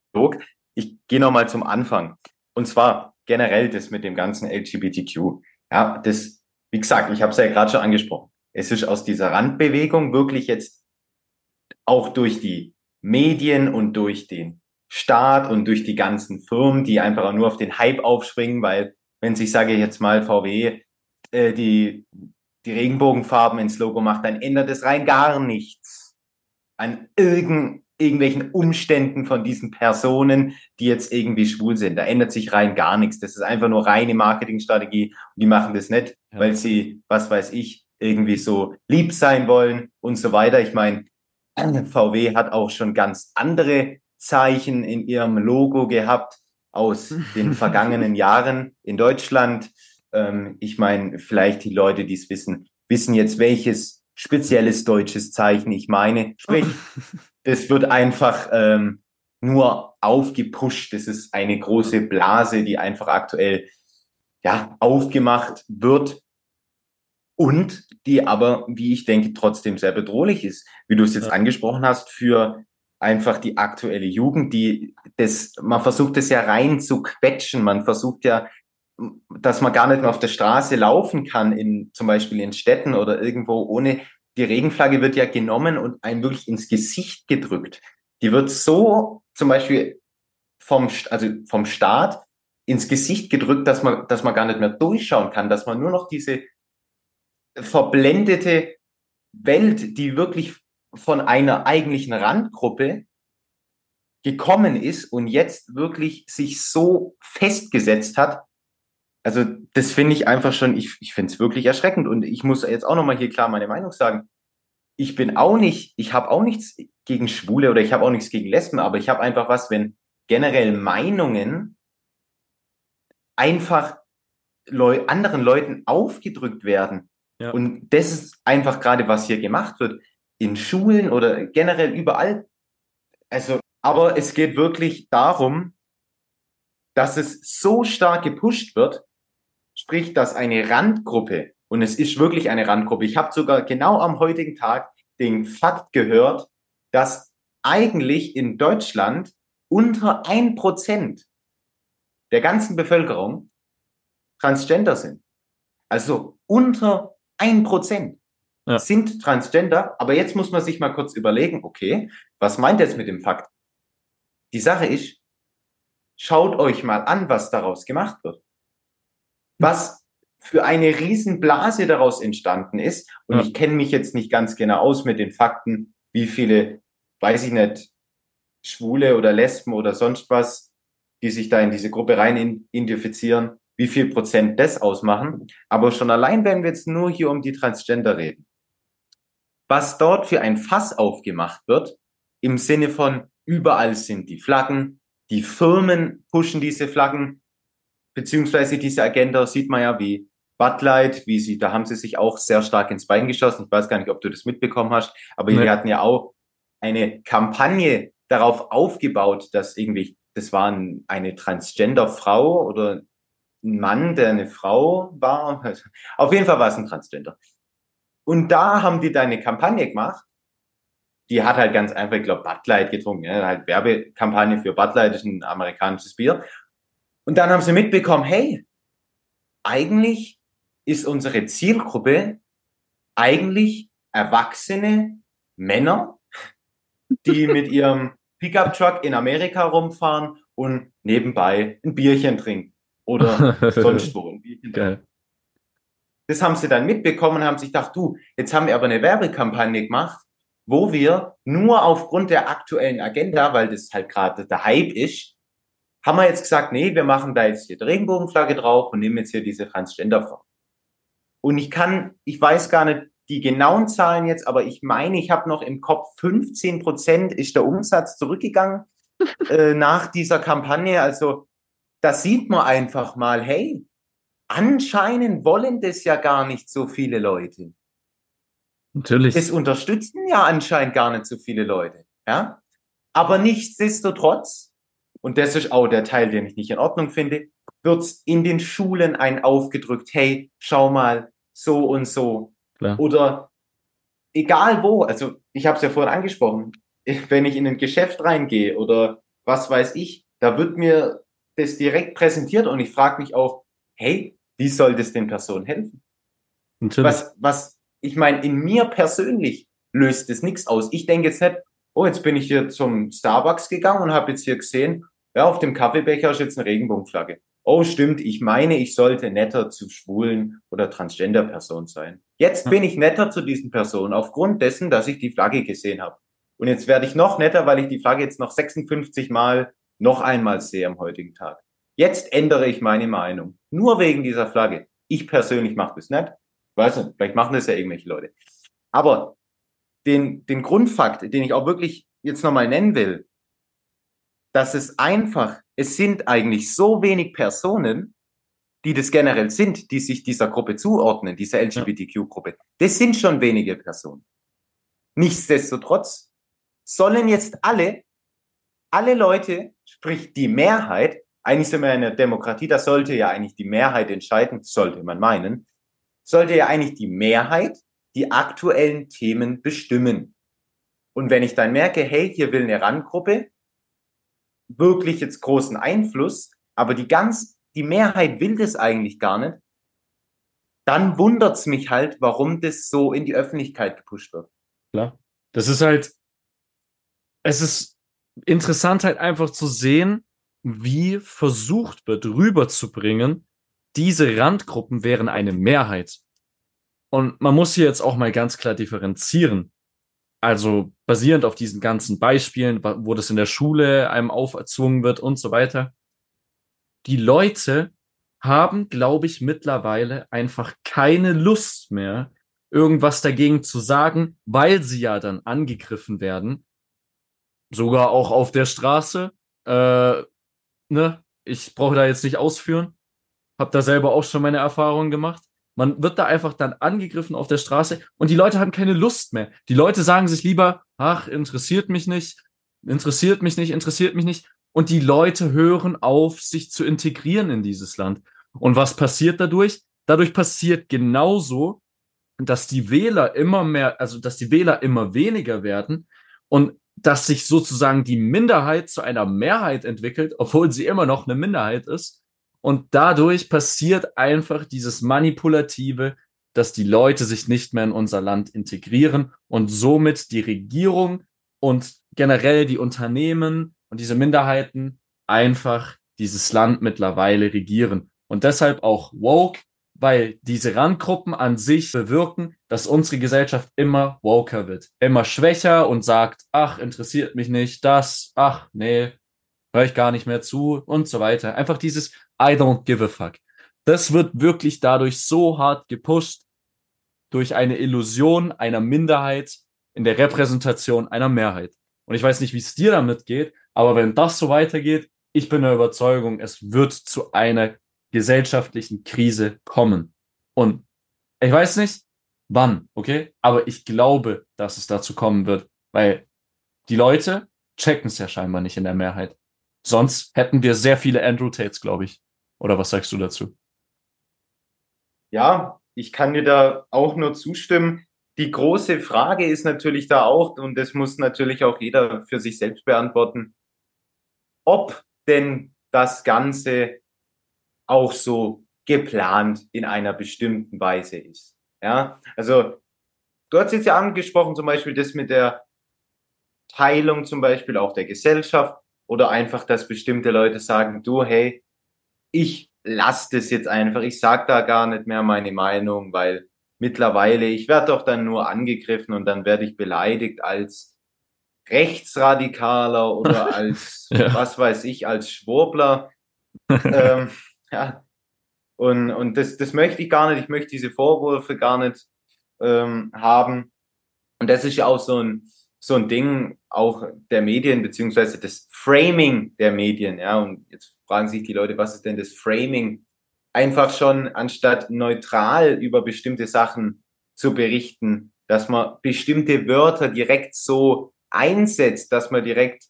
Ich gehe nochmal zum Anfang. Und zwar generell das mit dem ganzen LGBTQ. Ja, das, wie gesagt, ich habe es ja gerade schon angesprochen. Es ist aus dieser Randbewegung wirklich jetzt auch durch die Medien und durch den Staat und durch die ganzen Firmen, die einfach nur auf den Hype aufspringen, weil wenn sich, sage ich jetzt mal, VW äh, die, die Regenbogenfarben ins Logo macht, dann ändert es rein gar nichts an irgend, irgendwelchen Umständen von diesen Personen, die jetzt irgendwie schwul sind. Da ändert sich rein gar nichts. Das ist einfach nur reine Marketingstrategie und die machen das nicht, ja. weil sie, was weiß ich, irgendwie so lieb sein wollen und so weiter. Ich meine, VW hat auch schon ganz andere Zeichen in ihrem Logo gehabt aus den vergangenen Jahren in Deutschland. Ähm, ich meine, vielleicht die Leute, die es wissen, wissen jetzt, welches spezielles deutsches Zeichen ich meine. Sprich, das wird einfach ähm, nur aufgepusht. Das ist eine große Blase, die einfach aktuell ja, aufgemacht wird und die aber, wie ich denke, trotzdem sehr bedrohlich ist, wie du es jetzt angesprochen hast, für einfach die aktuelle Jugend, die das, man versucht es ja rein zu quetschen, man versucht ja, dass man gar nicht mehr auf der Straße laufen kann, in, zum Beispiel in Städten oder irgendwo ohne, die Regenflagge wird ja genommen und einem wirklich ins Gesicht gedrückt. Die wird so zum Beispiel vom, also vom Staat ins Gesicht gedrückt, dass man, dass man gar nicht mehr durchschauen kann, dass man nur noch diese verblendete Welt, die wirklich von einer eigentlichen Randgruppe gekommen ist und jetzt wirklich sich so festgesetzt hat. Also das finde ich einfach schon, ich, ich finde es wirklich erschreckend und ich muss jetzt auch nochmal hier klar meine Meinung sagen. Ich bin auch nicht, ich habe auch nichts gegen Schwule oder ich habe auch nichts gegen Lesben, aber ich habe einfach was, wenn generell Meinungen einfach Leu anderen Leuten aufgedrückt werden. Ja. Und das ist einfach gerade, was hier gemacht wird in Schulen oder generell überall. Also, aber es geht wirklich darum, dass es so stark gepusht wird, sprich, dass eine Randgruppe, und es ist wirklich eine Randgruppe, ich habe sogar genau am heutigen Tag den Fakt gehört, dass eigentlich in Deutschland unter ein Prozent der ganzen Bevölkerung Transgender sind. Also unter ein Prozent ja. sind Transgender. Aber jetzt muss man sich mal kurz überlegen, okay, was meint er jetzt mit dem Fakt? Die Sache ist, schaut euch mal an, was daraus gemacht wird. Was für eine Riesenblase daraus entstanden ist. Und ja. ich kenne mich jetzt nicht ganz genau aus mit den Fakten, wie viele, weiß ich nicht, Schwule oder Lesben oder sonst was, die sich da in diese Gruppe rein identifizieren, wie viel Prozent das ausmachen. Aber schon allein, wenn wir jetzt nur hier um die Transgender reden, was dort für ein Fass aufgemacht wird, im Sinne von überall sind die Flaggen, die Firmen pushen diese Flaggen, beziehungsweise diese Agenda sieht man ja wie Bud Light, wie sie, da haben sie sich auch sehr stark ins Bein geschossen. Ich weiß gar nicht, ob du das mitbekommen hast, aber nee. wir hatten ja auch eine Kampagne darauf aufgebaut, dass irgendwie, das war eine Transgender-Frau oder ein Mann, der eine Frau war. Auf jeden Fall war es ein Transgender. Und da haben die deine Kampagne gemacht. Die hat halt ganz einfach, ich glaube, Bud Light getrunken. Ja, halt Werbekampagne für Bud Light, ist ein amerikanisches Bier. Und dann haben sie mitbekommen, hey, eigentlich ist unsere Zielgruppe eigentlich erwachsene Männer, die mit ihrem Pickup-Truck in Amerika rumfahren und nebenbei ein Bierchen trinken. Oder sonst wo ein Bierchen trinken. Geil. Das haben sie dann mitbekommen und haben sich gedacht, du, jetzt haben wir aber eine Werbekampagne gemacht, wo wir nur aufgrund der aktuellen Agenda, weil das halt gerade der Hype ist, haben wir jetzt gesagt, nee, wir machen da jetzt hier die Regenbogenflagge drauf und nehmen jetzt hier diese Transgender-Frau. Und ich kann, ich weiß gar nicht die genauen Zahlen jetzt, aber ich meine, ich habe noch im Kopf 15 Prozent ist der Umsatz zurückgegangen äh, nach dieser Kampagne. Also da sieht man einfach mal, hey, anscheinend wollen das ja gar nicht so viele Leute. Natürlich. Das unterstützen ja anscheinend gar nicht so viele Leute. Ja? Aber nichtsdestotrotz, und das ist auch der Teil, den ich nicht in Ordnung finde, wird's in den Schulen ein aufgedrückt, hey, schau mal, so und so. Klar. Oder egal wo, also ich habe es ja vorhin angesprochen, wenn ich in ein Geschäft reingehe oder was weiß ich, da wird mir das direkt präsentiert und ich frage mich auch, hey, wie soll das den Personen helfen? Natürlich. Was, was, ich meine, in mir persönlich löst das nichts aus. Ich denke jetzt nicht, oh, jetzt bin ich hier zum Starbucks gegangen und habe jetzt hier gesehen, ja, auf dem Kaffeebecher ist jetzt eine Regenbogenflagge. Oh, stimmt, ich meine, ich sollte netter zu schwulen oder Transgender-Personen sein. Jetzt bin ich netter zu diesen Personen aufgrund dessen, dass ich die Flagge gesehen habe. Und jetzt werde ich noch netter, weil ich die Flagge jetzt noch 56 Mal noch einmal sehe am heutigen Tag. Jetzt ändere ich meine Meinung. Nur wegen dieser Flagge. Ich persönlich mache das nicht. Weiß nicht, vielleicht machen das ja irgendwelche Leute. Aber den, den Grundfakt, den ich auch wirklich jetzt nochmal nennen will, dass es einfach, es sind eigentlich so wenig Personen, die das generell sind, die sich dieser Gruppe zuordnen, dieser LGBTQ-Gruppe. Das sind schon wenige Personen. Nichtsdestotrotz sollen jetzt alle, alle Leute, sprich die Mehrheit, eigentlich sind wir in einer Demokratie, da sollte ja eigentlich die Mehrheit entscheiden, sollte man meinen, sollte ja eigentlich die Mehrheit die aktuellen Themen bestimmen. Und wenn ich dann merke, hey, hier will eine Randgruppe wirklich jetzt großen Einfluss, aber die ganz, die Mehrheit will das eigentlich gar nicht, dann wundert's mich halt, warum das so in die Öffentlichkeit gepusht wird. Klar. Das ist halt, es ist interessant halt einfach zu sehen, wie versucht wird, rüberzubringen, diese Randgruppen wären eine Mehrheit. Und man muss hier jetzt auch mal ganz klar differenzieren. Also basierend auf diesen ganzen Beispielen, wo das in der Schule einem auferzwungen wird und so weiter. Die Leute haben, glaube ich, mittlerweile einfach keine Lust mehr, irgendwas dagegen zu sagen, weil sie ja dann angegriffen werden. Sogar auch auf der Straße. Äh, ne? Ich brauche da jetzt nicht ausführen. Hab da selber auch schon meine Erfahrungen gemacht. Man wird da einfach dann angegriffen auf der Straße und die Leute haben keine Lust mehr. Die Leute sagen sich lieber, ach, interessiert mich nicht, interessiert mich nicht, interessiert mich nicht. Und die Leute hören auf, sich zu integrieren in dieses Land. Und was passiert dadurch? Dadurch passiert genauso, dass die Wähler immer mehr, also dass die Wähler immer weniger werden und dass sich sozusagen die Minderheit zu einer Mehrheit entwickelt, obwohl sie immer noch eine Minderheit ist. Und dadurch passiert einfach dieses Manipulative, dass die Leute sich nicht mehr in unser Land integrieren und somit die Regierung und generell die Unternehmen und diese Minderheiten einfach dieses Land mittlerweile regieren. Und deshalb auch woke, weil diese Randgruppen an sich bewirken, dass unsere Gesellschaft immer woker wird, immer schwächer und sagt, ach, interessiert mich nicht das, ach, nee, höre ich gar nicht mehr zu und so weiter. Einfach dieses I don't give a fuck. Das wird wirklich dadurch so hart gepusht durch eine Illusion einer Minderheit in der Repräsentation einer Mehrheit. Und ich weiß nicht, wie es dir damit geht, aber wenn das so weitergeht, ich bin der Überzeugung, es wird zu einer gesellschaftlichen Krise kommen. Und ich weiß nicht, wann, okay? Aber ich glaube, dass es dazu kommen wird, weil die Leute checken es ja scheinbar nicht in der Mehrheit. Sonst hätten wir sehr viele Andrew Tates, glaube ich. Oder was sagst du dazu? Ja, ich kann dir da auch nur zustimmen. Die große Frage ist natürlich da auch, und das muss natürlich auch jeder für sich selbst beantworten, ob denn das Ganze auch so geplant in einer bestimmten Weise ist. Ja, also du hast jetzt ja angesprochen, zum Beispiel das mit der Teilung zum Beispiel auch der Gesellschaft oder einfach, dass bestimmte Leute sagen, du, hey, ich lass das jetzt einfach, ich sag da gar nicht mehr meine Meinung, weil mittlerweile, ich werde doch dann nur angegriffen und dann werde ich beleidigt als Rechtsradikaler oder als, Ja. was weiß ich, als Schwurbler. ähm, ja. Und, und das, das möchte ich gar nicht, ich möchte diese Vorwürfe gar nicht ähm, haben. Und das ist ja auch so ein, so ein Ding auch der Medien, beziehungsweise das Framing der Medien. Ja, und jetzt fragen sich die Leute, was ist denn das Framing? Einfach schon, anstatt neutral über bestimmte Sachen zu berichten, dass man bestimmte Wörter direkt so einsetzt, dass man direkt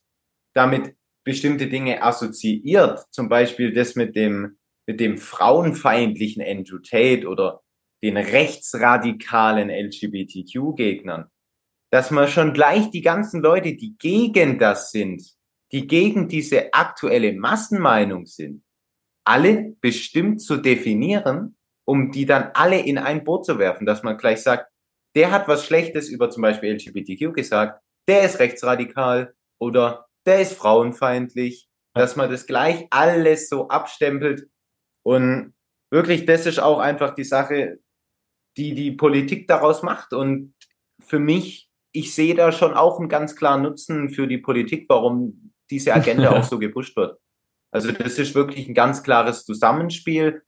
damit bestimmte Dinge assoziiert. Zum Beispiel das mit dem, mit dem frauenfeindlichen Andrew Tate oder den rechtsradikalen LGBTQ-Gegnern dass man schon gleich die ganzen Leute, die gegen das sind, die gegen diese aktuelle Massenmeinung sind, alle bestimmt zu definieren, um die dann alle in ein Boot zu werfen, dass man gleich sagt, der hat was Schlechtes über zum Beispiel LGBTQ gesagt, der ist rechtsradikal oder der ist frauenfeindlich, dass man das gleich alles so abstempelt und wirklich, das ist auch einfach die Sache, die die Politik daraus macht und für mich ich sehe da schon auch einen ganz klaren Nutzen für die Politik, warum diese Agenda auch so gepusht wird. Also das ist wirklich ein ganz klares Zusammenspiel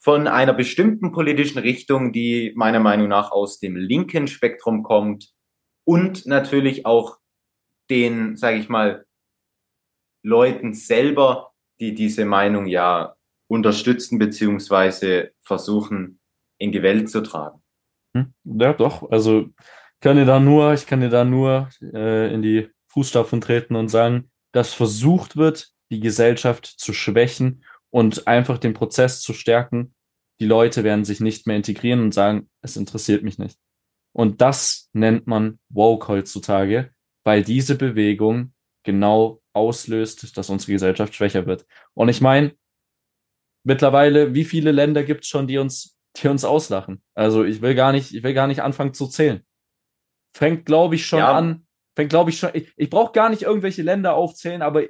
von einer bestimmten politischen Richtung, die meiner Meinung nach aus dem linken Spektrum kommt und natürlich auch den, sage ich mal, Leuten selber, die diese Meinung ja unterstützen beziehungsweise versuchen in die Welt zu tragen. Hm? Ja, doch. Also kann dir da nur, ich kann dir da nur äh, in die Fußstapfen treten und sagen, dass versucht wird, die Gesellschaft zu schwächen und einfach den Prozess zu stärken. Die Leute werden sich nicht mehr integrieren und sagen, es interessiert mich nicht. Und das nennt man woke heutzutage, weil diese Bewegung genau auslöst, dass unsere Gesellschaft schwächer wird. Und ich meine, mittlerweile, wie viele Länder gibt es schon, die uns, die uns auslachen? Also ich will gar nicht, ich will gar nicht anfangen zu zählen. Fängt, glaube ich, schon Ja. an. Fängt, glaube ich, schon. Ich, ich brauche gar nicht irgendwelche Länder aufzählen, aber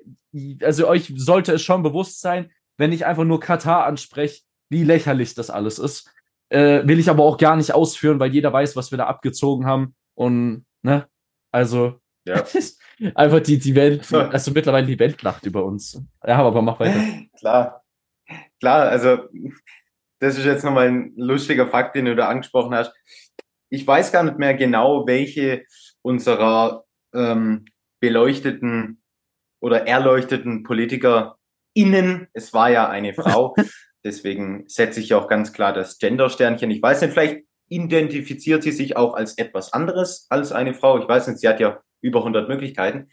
also euch sollte es schon bewusst sein, wenn ich einfach nur Katar anspreche, wie lächerlich das alles ist. Äh, will ich aber auch gar nicht ausführen, weil jeder weiß, was wir da abgezogen haben. Und, ne, also, Ja. einfach die, die Welt, also mittlerweile die Welt lacht über uns. Ja, aber mach weiter. Klar, klar, also das ist jetzt nochmal ein lustiger Fakt, den du da angesprochen hast. Ich weiß gar nicht mehr genau, welche unserer ähm, beleuchteten oder erleuchteten PolitikerInnen, es war ja eine Frau, deswegen setze ich auch ganz klar das Gender-Sternchen. Ich weiß nicht, vielleicht identifiziert sie sich auch als etwas anderes als eine Frau. Ich weiß nicht, sie hat ja über 100 Möglichkeiten.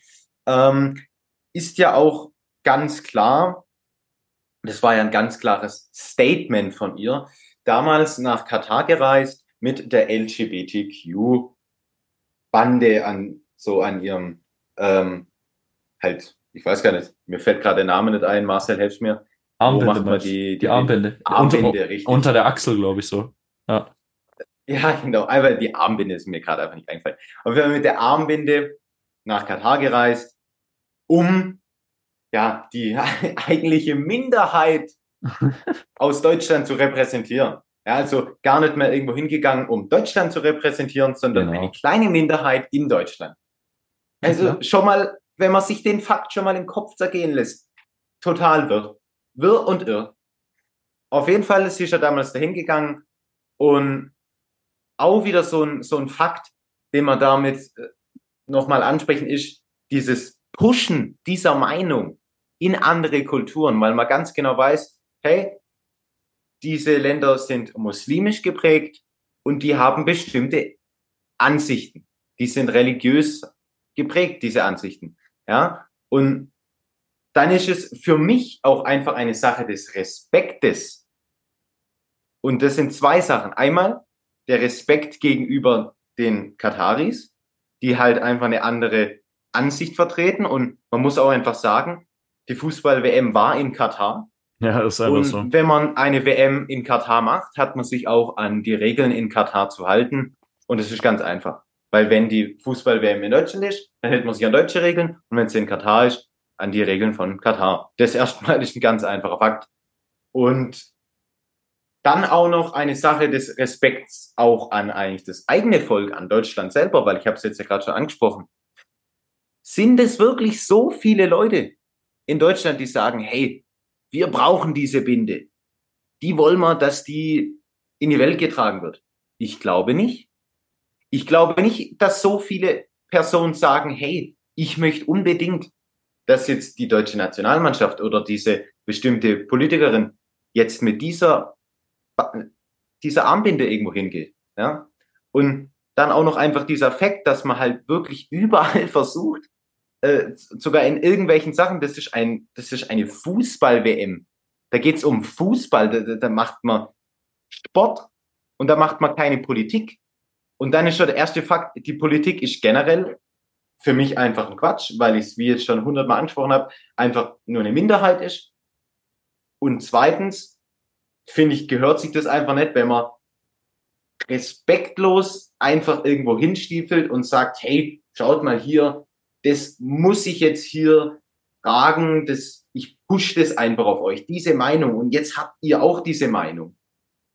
Ähm, ist ja auch ganz klar, das war ja ein ganz klares Statement von ihr, damals nach Katar gereist mit der LGBTQ-Bande an, so an ihrem, ähm, halt, ich weiß gar nicht, mir fällt gerade der Name nicht ein, Marcel, helft mir. Wo macht man meinst du? die, die Armbinde. Armbinde, unter, richtig. unter der Achsel, glaube ich so. Ja. Ja, genau. Einfach die Armbinde ist mir gerade einfach nicht eingefallen. Und wir haben mit der Armbinde nach Katar gereist, um ja die eigentliche Minderheit aus Deutschland zu repräsentieren. Ja, also gar nicht mehr irgendwo hingegangen, um Deutschland zu repräsentieren, sondern Genau. eine kleine Minderheit in Deutschland. Also Ja. schon mal, wenn man sich den Fakt schon mal im Kopf zergehen lässt, total wirr. Wirr und irr. Auf jeden Fall ist sie schon damals dahin gegangen und auch wieder so ein, so ein Fakt, den man damit äh, nochmal ansprechen, ist dieses Pushen dieser Meinung in andere Kulturen, weil man ganz genau weiß, hey, diese Länder sind muslimisch geprägt und die haben bestimmte Ansichten. Die sind religiös geprägt, diese Ansichten. Ja, und dann ist es für mich auch einfach eine Sache des Respektes. Und das sind zwei Sachen. Einmal der Respekt gegenüber den Kataris, die halt einfach eine andere Ansicht vertreten. Und man muss auch einfach sagen, die Fußball-WM war in Katar. Ja, ist einfach Und so. wenn man eine WM in Katar macht, hat man sich auch an die Regeln in Katar zu halten. Und es ist ganz einfach. Weil wenn die Fußball-WM in Deutschland ist, dann hält man sich an deutsche Regeln und wenn es in Katar ist, an die Regeln von Katar. Das erstmal ist ein ganz einfacher Fakt. Und dann auch noch eine Sache des Respekts auch an eigentlich das eigene Volk, an Deutschland selber, weil ich habe es jetzt ja gerade schon angesprochen. Sind es wirklich so viele Leute in Deutschland, die sagen, hey, wir brauchen diese Binde. Die wollen wir, dass die in die Welt getragen wird. Ich glaube nicht. Ich glaube nicht, dass so viele Personen sagen, hey, ich möchte unbedingt, dass jetzt die deutsche Nationalmannschaft oder diese bestimmte Politikerin jetzt mit dieser, dieser Armbinde irgendwo hingeht. Ja? Und dann auch noch einfach dieser Fakt, dass man halt wirklich überall versucht, äh, sogar in irgendwelchen Sachen, das ist ein, das ist eine Fußball-WM. Da geht's um Fußball, da, da macht man Sport und da macht man keine Politik. Und dann ist schon der erste Fakt, die Politik ist generell für mich einfach ein Quatsch, weil ich es, wie jetzt schon hundertmal angesprochen habe, einfach nur eine Minderheit ist. Und zweitens, finde ich, gehört sich das einfach nicht, wenn man respektlos einfach irgendwo hinstiefelt und sagt, hey, schaut mal hier, das muss ich jetzt hier tragen, das, ich push das einfach auf euch, diese Meinung. Und jetzt habt ihr auch diese Meinung.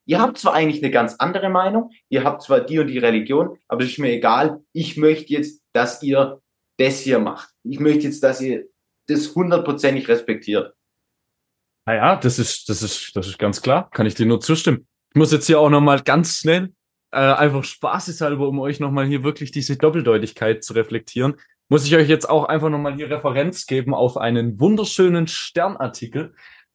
Ihr habt zwar eigentlich eine ganz andere Meinung, ihr habt zwar die und die Religion, aber es ist mir egal. Ich möchte jetzt, dass ihr das hier macht. Ich möchte jetzt, dass ihr das hundertprozentig respektiert. Naja, das ist, das ist, das ist ganz klar. Kann ich dir nur zustimmen. Ich muss jetzt hier auch nochmal ganz schnell, äh, einfach spaßeshalber, um euch nochmal hier wirklich diese Doppeldeutigkeit zu reflektieren, muss ich euch jetzt auch einfach nochmal hier Referenz geben auf einen wunderschönen Sternartikel.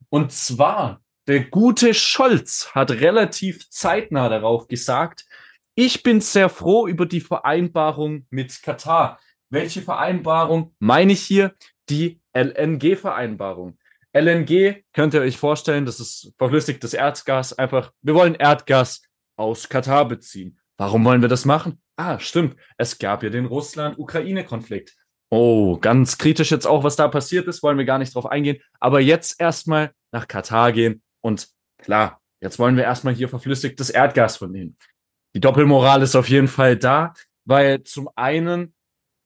Und zwar der gute Scholz hat relativ zeitnah darauf gesagt, ich bin sehr froh über die Vereinbarung mit Katar. Welche Vereinbarung meine ich hier? Die LNG-Vereinbarung. LNG könnt ihr euch vorstellen, das ist verflüssigtes Erdgas. Einfach, wir wollen Erdgas aus Katar beziehen. Warum wollen wir das machen? Ah, stimmt. Es gab ja den Russland-Ukraine-Konflikt. Oh, ganz kritisch jetzt auch, was da passiert ist, wollen wir gar nicht drauf eingehen. Aber jetzt erstmal nach Katar gehen und klar, jetzt wollen wir erstmal hier verflüssigtes Erdgas von ihnen. Die Doppelmoral ist auf jeden Fall da, weil zum einen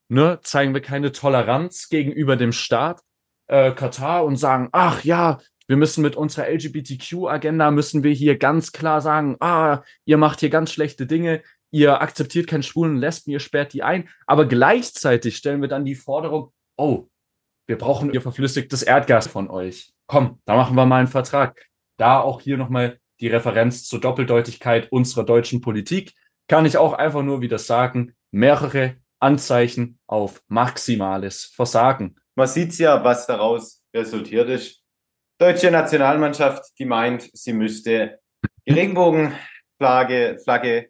ne, zeigen wir keine Toleranz gegenüber dem Staat äh, Katar und sagen, ach ja, wir müssen mit unserer LGBTQ-Agenda müssen wir hier ganz klar sagen, ah, ihr macht hier ganz schlechte Dinge, ihr akzeptiert keinen Schwulen Lesben, ihr sperrt die ein. Aber gleichzeitig stellen wir dann die Forderung, oh, wir brauchen ihr verflüssigtes Erdgas von euch. Komm, da machen wir mal einen Vertrag da auch hier nochmal die Referenz zur Doppeldeutigkeit unserer deutschen Politik. Kann ich auch einfach nur wieder sagen, mehrere Anzeichen auf maximales Versagen. Man sieht ja, was daraus resultiert ist. Deutsche Nationalmannschaft, die meint, sie müsste die Regenbogenflagge Flagge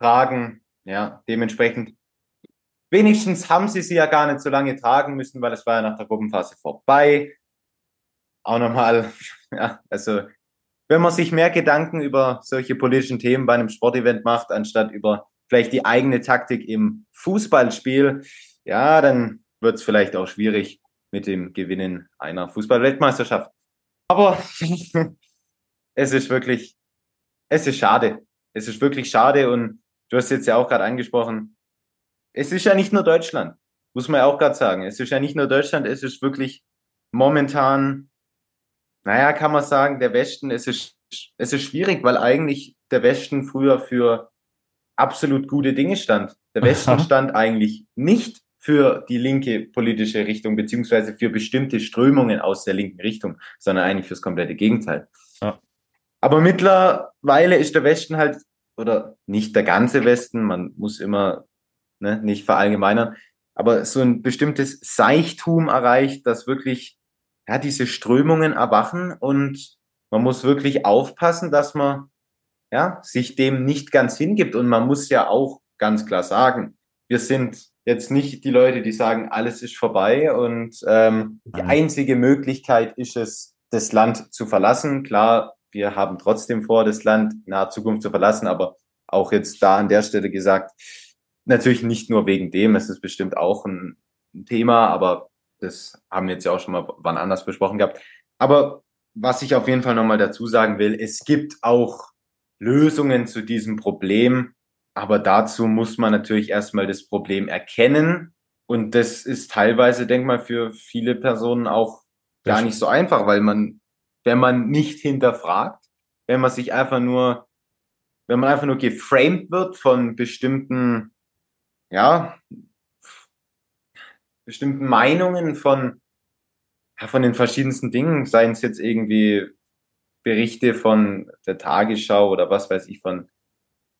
tragen. Ja, dementsprechend. Wenigstens haben sie sie ja gar nicht so lange tragen müssen, weil es war ja nach der Gruppenphase vorbei auch nochmal, ja, also wenn man sich mehr Gedanken über solche politischen Themen bei einem Sportevent macht, anstatt über vielleicht die eigene Taktik im Fußballspiel, ja, dann wird es vielleicht auch schwierig mit dem Gewinnen einer Fußballweltmeisterschaft. Aber es ist wirklich, es ist schade. Es ist wirklich schade und du hast jetzt ja auch gerade angesprochen, es ist ja nicht nur Deutschland, muss man ja auch gerade sagen. Es ist ja nicht nur Deutschland, es ist wirklich momentan naja, kann man sagen, der Westen, es ist, es ist schwierig, weil eigentlich der Westen früher für absolut gute Dinge stand. Der Westen stand eigentlich nicht für die linke politische Richtung, beziehungsweise für bestimmte Strömungen aus der linken Richtung, sondern eigentlich fürs komplette Gegenteil. Ja. Aber mittlerweile ist der Westen halt, oder nicht der ganze Westen, man muss immer ne, nicht verallgemeinern, aber so ein bestimmtes Seichtum erreicht, das wirklich ja, diese Strömungen erwachen und man muss wirklich aufpassen, dass man ja, sich dem nicht ganz hingibt. Und man muss ja auch ganz klar sagen, wir sind jetzt nicht die Leute, die sagen, alles ist vorbei und ähm, die einzige Möglichkeit ist es, das Land zu verlassen. Klar, wir haben trotzdem vor, das Land in naher Zukunft zu verlassen, aber auch jetzt da an der Stelle gesagt, natürlich nicht nur wegen dem, es ist bestimmt auch ein Thema, aber das haben wir jetzt ja auch schon mal wann anders besprochen gehabt. Aber was ich auf jeden Fall nochmal dazu sagen will, es gibt auch Lösungen zu diesem Problem. Aber dazu muss man natürlich erstmal das Problem erkennen. Und das ist teilweise, denk mal, für viele Personen auch gar nicht so einfach, weil man, wenn man nicht hinterfragt, wenn man sich einfach nur, wenn man einfach nur geframed wird von bestimmten, ja, bestimmten Meinungen von, ja, von den verschiedensten Dingen, seien es jetzt irgendwie Berichte von der Tagesschau oder was weiß ich, von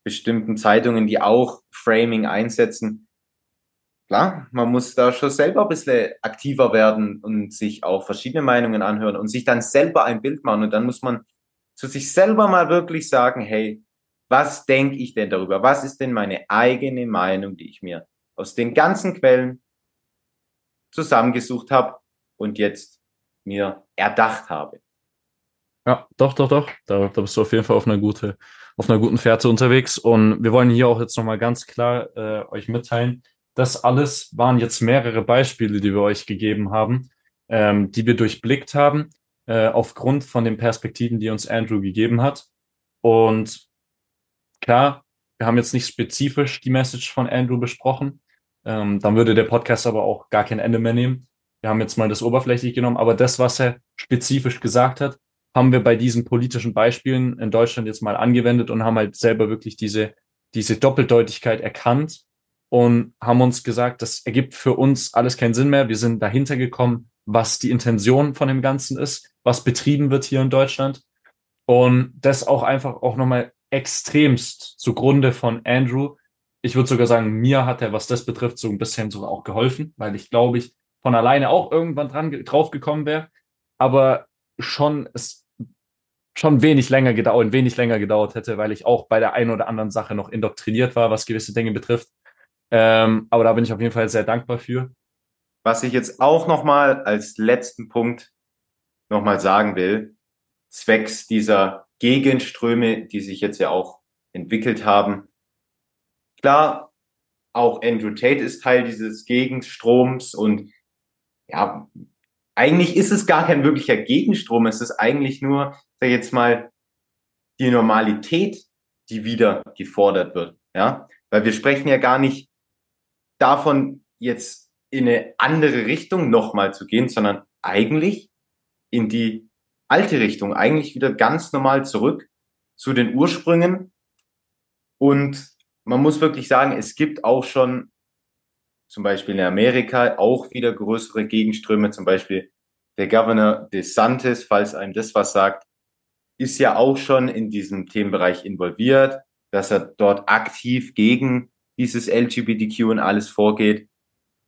bestimmten Zeitungen, die auch Framing einsetzen. Klar, man muss da schon selber ein bisschen aktiver werden und sich auch verschiedene Meinungen anhören und sich dann selber ein Bild machen. Und dann muss man zu sich selber mal wirklich sagen, hey, was denke ich denn darüber? Was ist denn meine eigene Meinung, die ich mir aus den ganzen Quellen zusammengesucht habe und jetzt mir erdacht habe? Ja, doch, doch, doch. Da, da bist du auf jeden Fall auf einer gute, auf einer guten Fährte unterwegs. Und wir wollen hier auch jetzt nochmal ganz klar äh, euch mitteilen, das alles waren jetzt mehrere Beispiele, die wir euch gegeben haben, ähm, die wir durchblickt haben, äh, aufgrund von den Perspektiven, die uns Andrew gegeben hat. Und klar, wir haben jetzt nicht spezifisch die Message von Andrew besprochen. Ähm, dann würde der Podcast aber auch gar kein Ende mehr nehmen. Wir haben jetzt mal das oberflächlich genommen, aber das, was er spezifisch gesagt hat, haben wir bei diesen politischen Beispielen in Deutschland jetzt mal angewendet und haben halt selber wirklich diese, diese Doppeldeutigkeit erkannt und haben uns gesagt, das ergibt für uns alles keinen Sinn mehr. Wir sind dahinter gekommen, was die Intention von dem Ganzen ist, was betrieben wird hier in Deutschland. Und das auch einfach auch nochmal extremst zugrunde von Andrew. Ich würde sogar sagen, mir hat er, was das betrifft, so ein bisschen sogar auch geholfen, weil ich glaube, ich von alleine auch irgendwann dran drauf gekommen wäre. Aber schon es schon wenig länger gedauert, wenig länger gedauert hätte, weil ich auch bei der einen oder anderen Sache noch indoktriniert war, was gewisse Dinge betrifft. Ähm, aber da bin ich auf jeden Fall sehr dankbar für. Was ich jetzt auch nochmal als letzten Punkt nochmal sagen will, zwecks dieser Gegenströme, die sich jetzt ja auch entwickelt haben. Klar, auch Andrew Tate ist Teil dieses Gegenstroms und ja, eigentlich ist es gar kein wirklicher Gegenstrom. Es ist eigentlich nur, sag ich jetzt mal, die Normalität, die wieder gefordert wird. Ja, weil wir sprechen ja gar nicht davon, jetzt in eine andere Richtung nochmal zu gehen, sondern eigentlich in die alte Richtung, eigentlich wieder ganz normal zurück zu den Ursprüngen. Und man muss wirklich sagen, es gibt auch schon zum Beispiel in Amerika auch wieder größere Gegenströme, zum Beispiel der Governor DeSantis, falls einem das was sagt, ist ja auch schon in diesem Themenbereich involviert, dass er dort aktiv gegen dieses LGBTQ und alles vorgeht.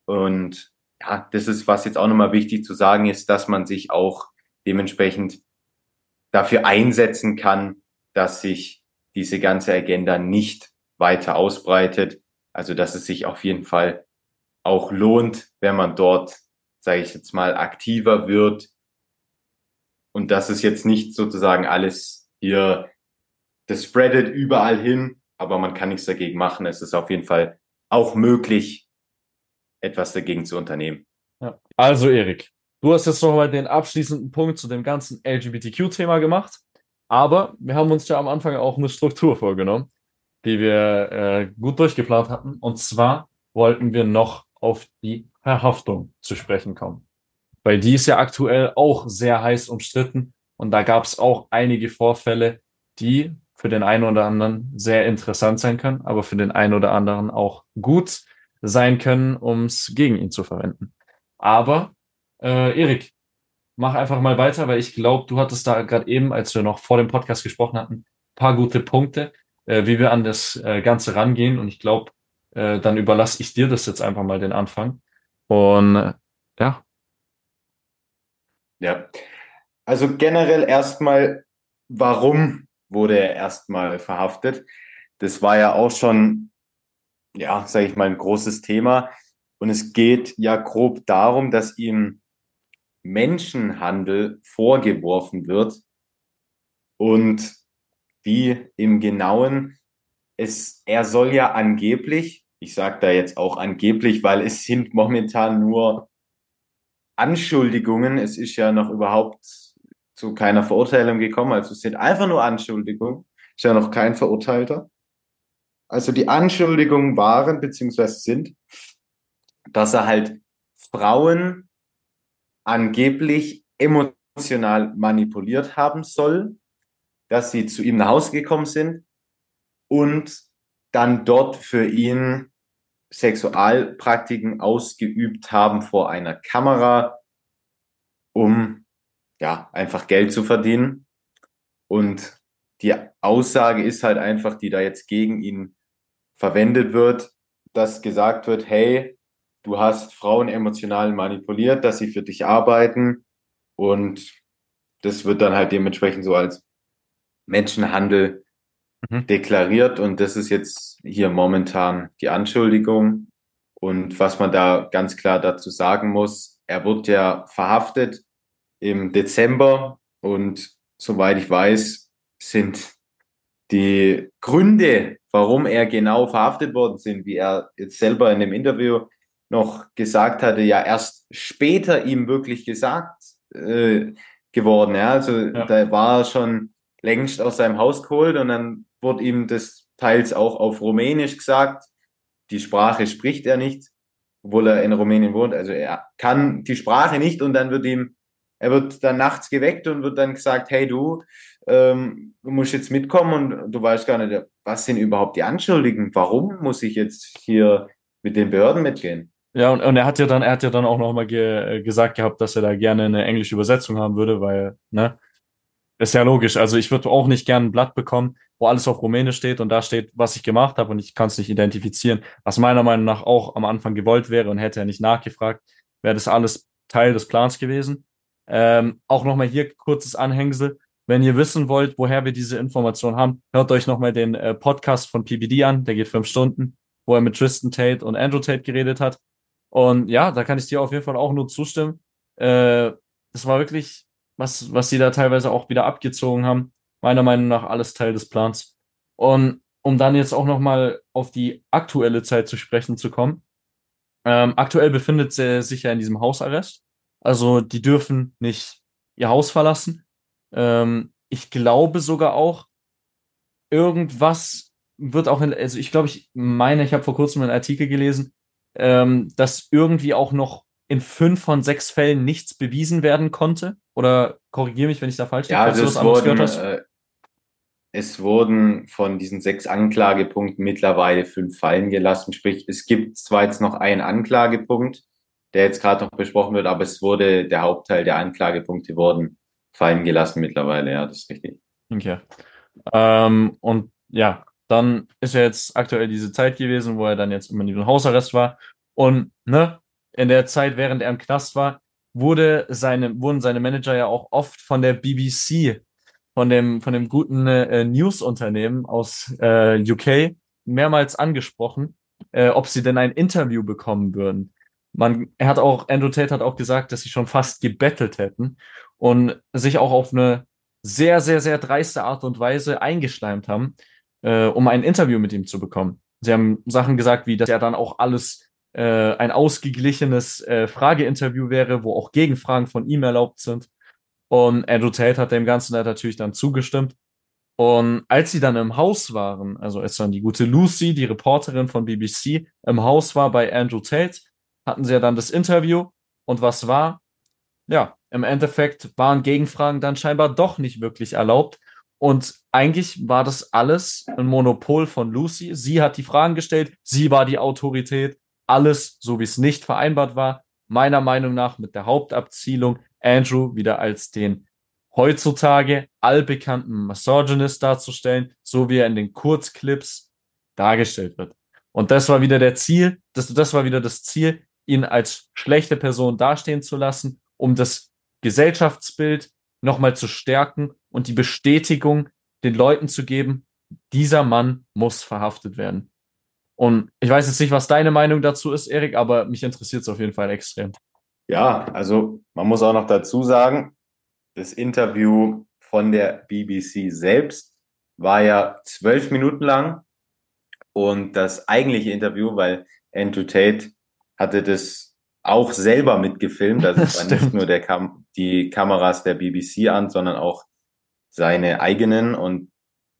Und ja, das ist, was jetzt auch nochmal wichtig zu sagen ist, dass man sich auch dementsprechend dafür einsetzen kann, dass sich diese ganze Agenda nicht weiter ausbreitet. Also, dass es sich auf jeden Fall auch lohnt, wenn man dort, sage ich jetzt mal, aktiver wird. Und dass es jetzt nicht sozusagen alles hier, das spreadet überall hin, aber man kann nichts dagegen machen. Es ist auf jeden Fall auch möglich, etwas dagegen zu unternehmen. Ja. Also, Erik, du hast jetzt nochmal den abschließenden Punkt zu dem ganzen LGBTQ-Thema gemacht. Aber wir haben uns ja am Anfang auch eine Struktur vorgenommen, die wir äh, gut durchgeplant hatten. Und zwar wollten wir noch auf die Verhaftung zu sprechen kommen. Weil die ist ja aktuell auch sehr heiß umstritten. Und da gab es auch einige Vorfälle, die für den einen oder anderen sehr interessant sein können, aber für den einen oder anderen auch gut sein können, um es gegen ihn zu verwenden. Aber, äh, Erik, mach einfach mal weiter, weil ich glaube, du hattest da gerade eben, als wir noch vor dem Podcast gesprochen hatten, paar gute Punkte, äh, wie wir an das äh, Ganze rangehen. Und ich glaube, äh, dann überlasse ich dir das jetzt einfach mal den Anfang. Und äh, ja. Ja. Also generell erstmal, warum wurde er erstmal verhaftet? Das war ja auch schon, ja, sage ich mal, ein großes Thema. Und es geht ja grob darum, dass ihm Menschenhandel vorgeworfen wird. Und wie im Genauen, es, er soll ja angeblich, ich sage da jetzt auch angeblich, weil es sind momentan nur Anschuldigungen, es ist ja noch überhaupt zu keiner Verurteilung gekommen, also es sind einfach nur Anschuldigungen, ist ja noch kein Verurteilter. Also die Anschuldigungen waren beziehungsweise sind, dass er halt Frauen angeblich emotional manipuliert haben soll, dass sie zu ihm nach Hause gekommen sind und dann dort für ihn Sexualpraktiken ausgeübt haben vor einer Kamera, um ja einfach Geld zu verdienen. Und die Aussage ist halt einfach, die da jetzt gegen ihn verwendet wird, dass gesagt wird, hey, du hast Frauen emotional manipuliert, dass sie für dich arbeiten und das wird dann halt dementsprechend so als Menschenhandel mhm. deklariert und das ist jetzt hier momentan die Anschuldigung. Und was man da ganz klar dazu sagen muss, er wurde ja verhaftet im Dezember und soweit ich weiß, sind die Gründe, warum er genau verhaftet worden sind, wie er jetzt selber in dem Interview noch gesagt hatte, ja erst später ihm wirklich gesagt äh, geworden. Ja, also ja. da war er schon längst aus seinem Haus geholt und dann wurde ihm das teils auch auf Rumänisch gesagt. Die Sprache spricht er nicht, obwohl er in Rumänien wohnt. Also er kann die Sprache nicht und dann wird ihm, er wird dann nachts geweckt und wird dann gesagt, hey du, ähm, du musst jetzt mitkommen und du weißt gar nicht, was sind überhaupt die Anschuldigungen? Warum muss ich jetzt hier mit den Behörden mitgehen? Ja, und, und er hat ja dann, er hat ja dann auch nochmal ge gesagt gehabt, dass er da gerne eine englische Übersetzung haben würde, weil, ne, ist ja logisch. Also ich würde auch nicht gerne ein Blatt bekommen, wo alles auf Rumänisch steht und da steht, was ich gemacht habe und ich kann es nicht identifizieren. Was meiner Meinung nach auch am Anfang gewollt wäre und hätte er nicht nachgefragt, wäre das alles Teil des Plans gewesen. Ähm, auch nochmal hier kurzes Anhängsel. Wenn ihr wissen wollt, woher wir diese Information haben, hört euch nochmal den äh, Podcast von PBD an, der geht fünf Stunden, wo er mit Tristan Tate und Andrew Tate geredet hat. Und ja, da kann ich dir auf jeden Fall auch nur zustimmen. Äh, das war wirklich, was, was sie da teilweise auch wieder abgezogen haben. Meiner Meinung nach alles Teil des Plans. Und um dann jetzt auch nochmal auf die aktuelle Zeit zu sprechen zu kommen. Ähm, aktuell befindet sie sich ja in diesem Hausarrest. Also die dürfen nicht ihr Haus verlassen. Ähm, ich glaube sogar auch, irgendwas wird auch in, also ich glaube, ich meine, ich habe vor kurzem einen Artikel gelesen, ähm, dass irgendwie auch noch in fünf von sechs Fällen nichts bewiesen werden konnte? Oder korrigiere mich, wenn ich da falsch ja, also es wurden, äh, es wurden von diesen sechs Anklagepunkten mittlerweile fünf fallen gelassen. Sprich, es gibt zwar jetzt noch einen Anklagepunkt, der jetzt gerade noch besprochen wird, aber es wurde, der Hauptteil der Anklagepunkte wurden fallen gelassen mittlerweile, ja, das ist richtig. Okay. Ähm, und ja, dann ist ja jetzt aktuell diese Zeit gewesen, wo er dann jetzt immer in diesem Hausarrest war. Und ne, in der Zeit, während er im Knast war, wurde seine, wurden seine Manager ja auch oft von der BBC, von dem, von dem guten äh, News-Unternehmen aus äh, UK, mehrmals angesprochen, äh, ob sie denn ein Interview bekommen würden. Man, er hat auch, Andrew Tate hat auch gesagt, dass sie schon fast gebettelt hätten und sich auch auf eine sehr, sehr, sehr dreiste Art und Weise eingeschleimt haben äh, um ein Interview mit ihm zu bekommen. Sie haben Sachen gesagt, wie dass er dann auch alles ein ausgeglichenes äh, Frageinterview wäre, wo auch Gegenfragen von ihm erlaubt sind. Und Andrew Tate hat dem Ganzen natürlich dann zugestimmt. Und als sie dann im Haus waren, also als dann die gute Lucy, die Reporterin von BBC, im Haus war bei Andrew Tate, hatten sie ja dann das Interview. Und was war? Ja, im Endeffekt waren Gegenfragen dann scheinbar doch nicht wirklich erlaubt. Und eigentlich war das alles ein Monopol von Lucy. Sie hat die Fragen gestellt, sie war die Autorität. Alles, so wie es nicht vereinbart war, meiner Meinung nach mit der Hauptabzielung, Andrew wieder als den heutzutage allbekannten Misogynist darzustellen, so wie er in den Kurzclips dargestellt wird. Und das war wieder der Ziel, das, das war wieder das Ziel, ihn als schlechte Person dastehen zu lassen, um das Gesellschaftsbild nochmal zu stärken und die Bestätigung den Leuten zu geben, dieser Mann muss verhaftet werden. Und ich weiß jetzt nicht, was deine Meinung dazu ist, Erik, aber mich interessiert es auf jeden Fall extrem. Ja, also man muss auch noch dazu sagen, das Interview von der BBC selbst war ja zwölf Minuten lang. Und das eigentliche Interview, weil Andrew Tate hatte das auch selber mitgefilmt, also es war nicht nur der Kam die Kameras der BBC an, sondern auch seine eigenen. Und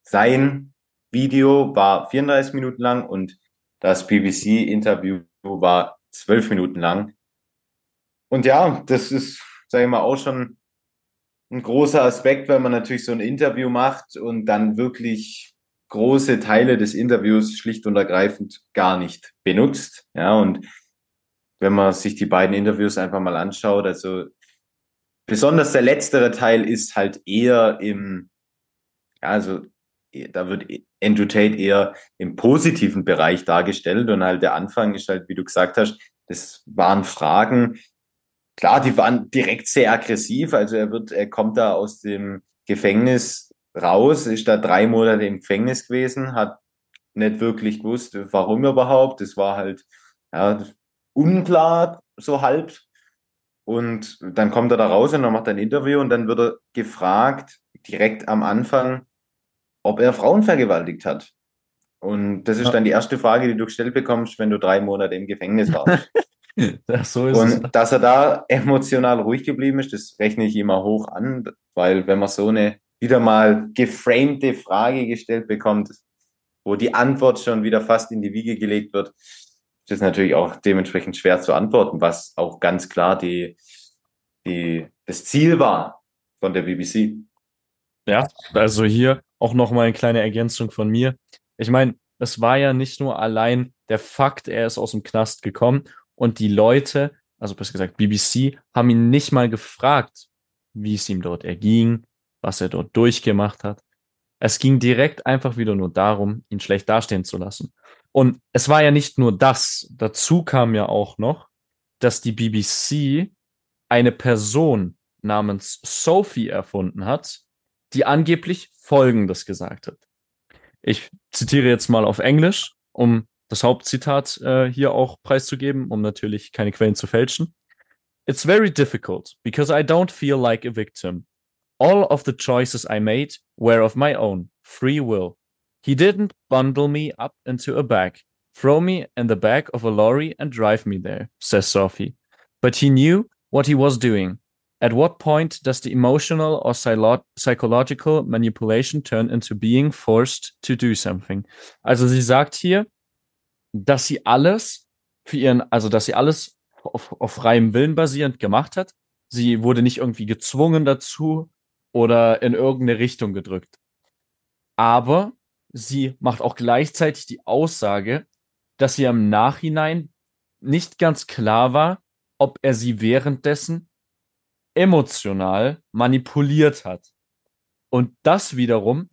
sein Video war 34 Minuten lang und das BBC-Interview war 12 Minuten lang. Und ja, das ist, sage ich mal, auch schon ein großer Aspekt, wenn man natürlich so ein Interview macht und dann wirklich große Teile des Interviews schlicht und ergreifend gar nicht benutzt. Ja, und wenn man sich die beiden Interviews einfach mal anschaut, also besonders der letztere Teil ist halt eher im, also da wird Andrew Tate eher im positiven Bereich dargestellt und halt der Anfang ist halt, wie du gesagt hast, das waren Fragen. Klar, die waren direkt sehr aggressiv. Also er wird, er kommt da aus dem Gefängnis raus, ist da drei Monate im Gefängnis gewesen, hat nicht wirklich gewusst, warum überhaupt. Das war halt ja, unklar, so halb. Und dann kommt er da raus und dann macht ein Interview und dann wird er gefragt, direkt am Anfang, ob er Frauen vergewaltigt hat. Und das ist dann die erste Frage, die du gestellt bekommst, wenn du drei Monate im Gefängnis warst. so und es. dass er da emotional ruhig geblieben ist, das rechne ich immer hoch an, weil wenn man so eine wieder mal geframte Frage gestellt bekommt, wo die Antwort schon wieder fast in die Wiege gelegt wird, ist es natürlich auch dementsprechend schwer zu antworten, was auch ganz klar die, die, das Ziel war von der BBC. Ja, also hier auch nochmal eine kleine Ergänzung von mir. Ich meine, es war ja nicht nur allein der Fakt, er ist aus dem Knast gekommen und die Leute, also besser gesagt BBC, haben ihn nicht mal gefragt, wie es ihm dort erging, was er dort durchgemacht hat. Es ging direkt einfach wieder nur darum, ihn schlecht dastehen zu lassen. Und es war ja nicht nur das. Dazu kam ja auch noch, dass die BBC eine Person namens Sophie erfunden hat, die angeblich Folgendes gesagt hat. Ich zitiere jetzt mal auf Englisch, um das Hauptzitat äh, hier auch preiszugeben, um natürlich keine Quellen zu fälschen. It's very difficult because I don't feel like a victim. All of the choices I made were of my own free will. He didn't bundle me up into a bag, throw me in the back of a lorry and drive me there, says Sophie. But he knew what he was doing. At what point does the emotional or psychological manipulation turn into being forced to do something? Also sie sagt hier, dass sie alles für ihren, also dass sie alles auf, auf freiem Willen basierend gemacht hat. Sie wurde nicht irgendwie gezwungen dazu oder in irgendeine Richtung gedrückt. Aber sie macht auch gleichzeitig die Aussage, dass sie im Nachhinein nicht ganz klar war, ob er sie währenddessen emotional manipuliert hat. Und das wiederum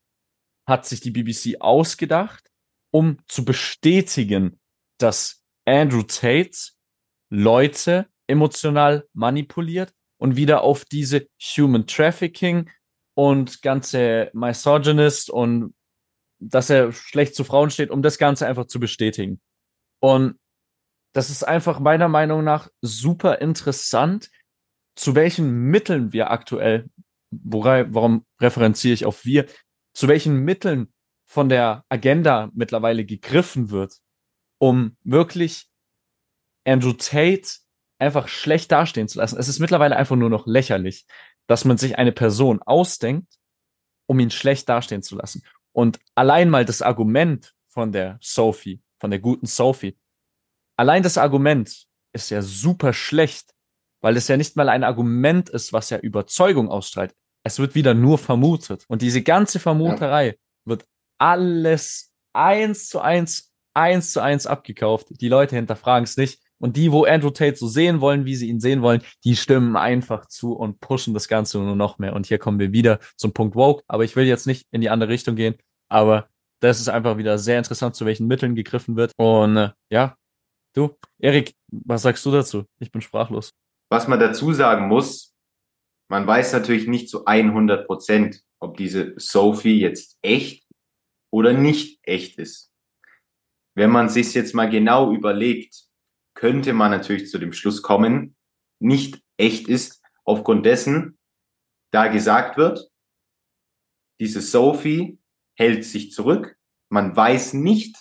hat sich die BBC ausgedacht, um zu bestätigen, dass Andrew Tate Leute emotional manipuliert und wieder auf diese Human Trafficking und ganze Misogynist und dass er schlecht zu Frauen steht, um das Ganze einfach zu bestätigen. Und das ist einfach meiner Meinung nach super interessant, zu welchen Mitteln wir aktuell, worai, warum referenziere ich auf wir, zu welchen Mitteln von der Agenda mittlerweile gegriffen wird, um wirklich Andrew Tate einfach schlecht dastehen zu lassen. Es ist mittlerweile einfach nur noch lächerlich, dass man sich eine Person ausdenkt, um ihn schlecht dastehen zu lassen. Und allein mal das Argument von der Sophie, von der guten Sophie, allein das Argument ist ja super schlecht, weil es ja nicht mal ein Argument ist, was ja Überzeugung ausstrahlt. Es wird wieder nur vermutet. Und diese ganze Vermuterei ja. wird alles eins zu eins, eins zu eins abgekauft. Die Leute hinterfragen es nicht. Und die, wo Andrew Tate so sehen wollen, wie sie ihn sehen wollen, die stimmen einfach zu und pushen das Ganze nur noch mehr. Und hier kommen wir wieder zum Punkt Woke. Aber ich will jetzt nicht in die andere Richtung gehen. Aber das ist einfach wieder sehr interessant, zu welchen Mitteln gegriffen wird. Und äh, ja, du, Erik, was sagst du dazu? Ich bin sprachlos. Was man dazu sagen muss, man weiß natürlich nicht zu 100 Prozent, ob diese Sophie jetzt echt oder nicht echt ist. Wenn man sich jetzt mal genau überlegt, könnte man natürlich zu dem Schluss kommen, nicht echt ist, aufgrund dessen, da gesagt wird, diese Sophie hält sich zurück, man weiß nicht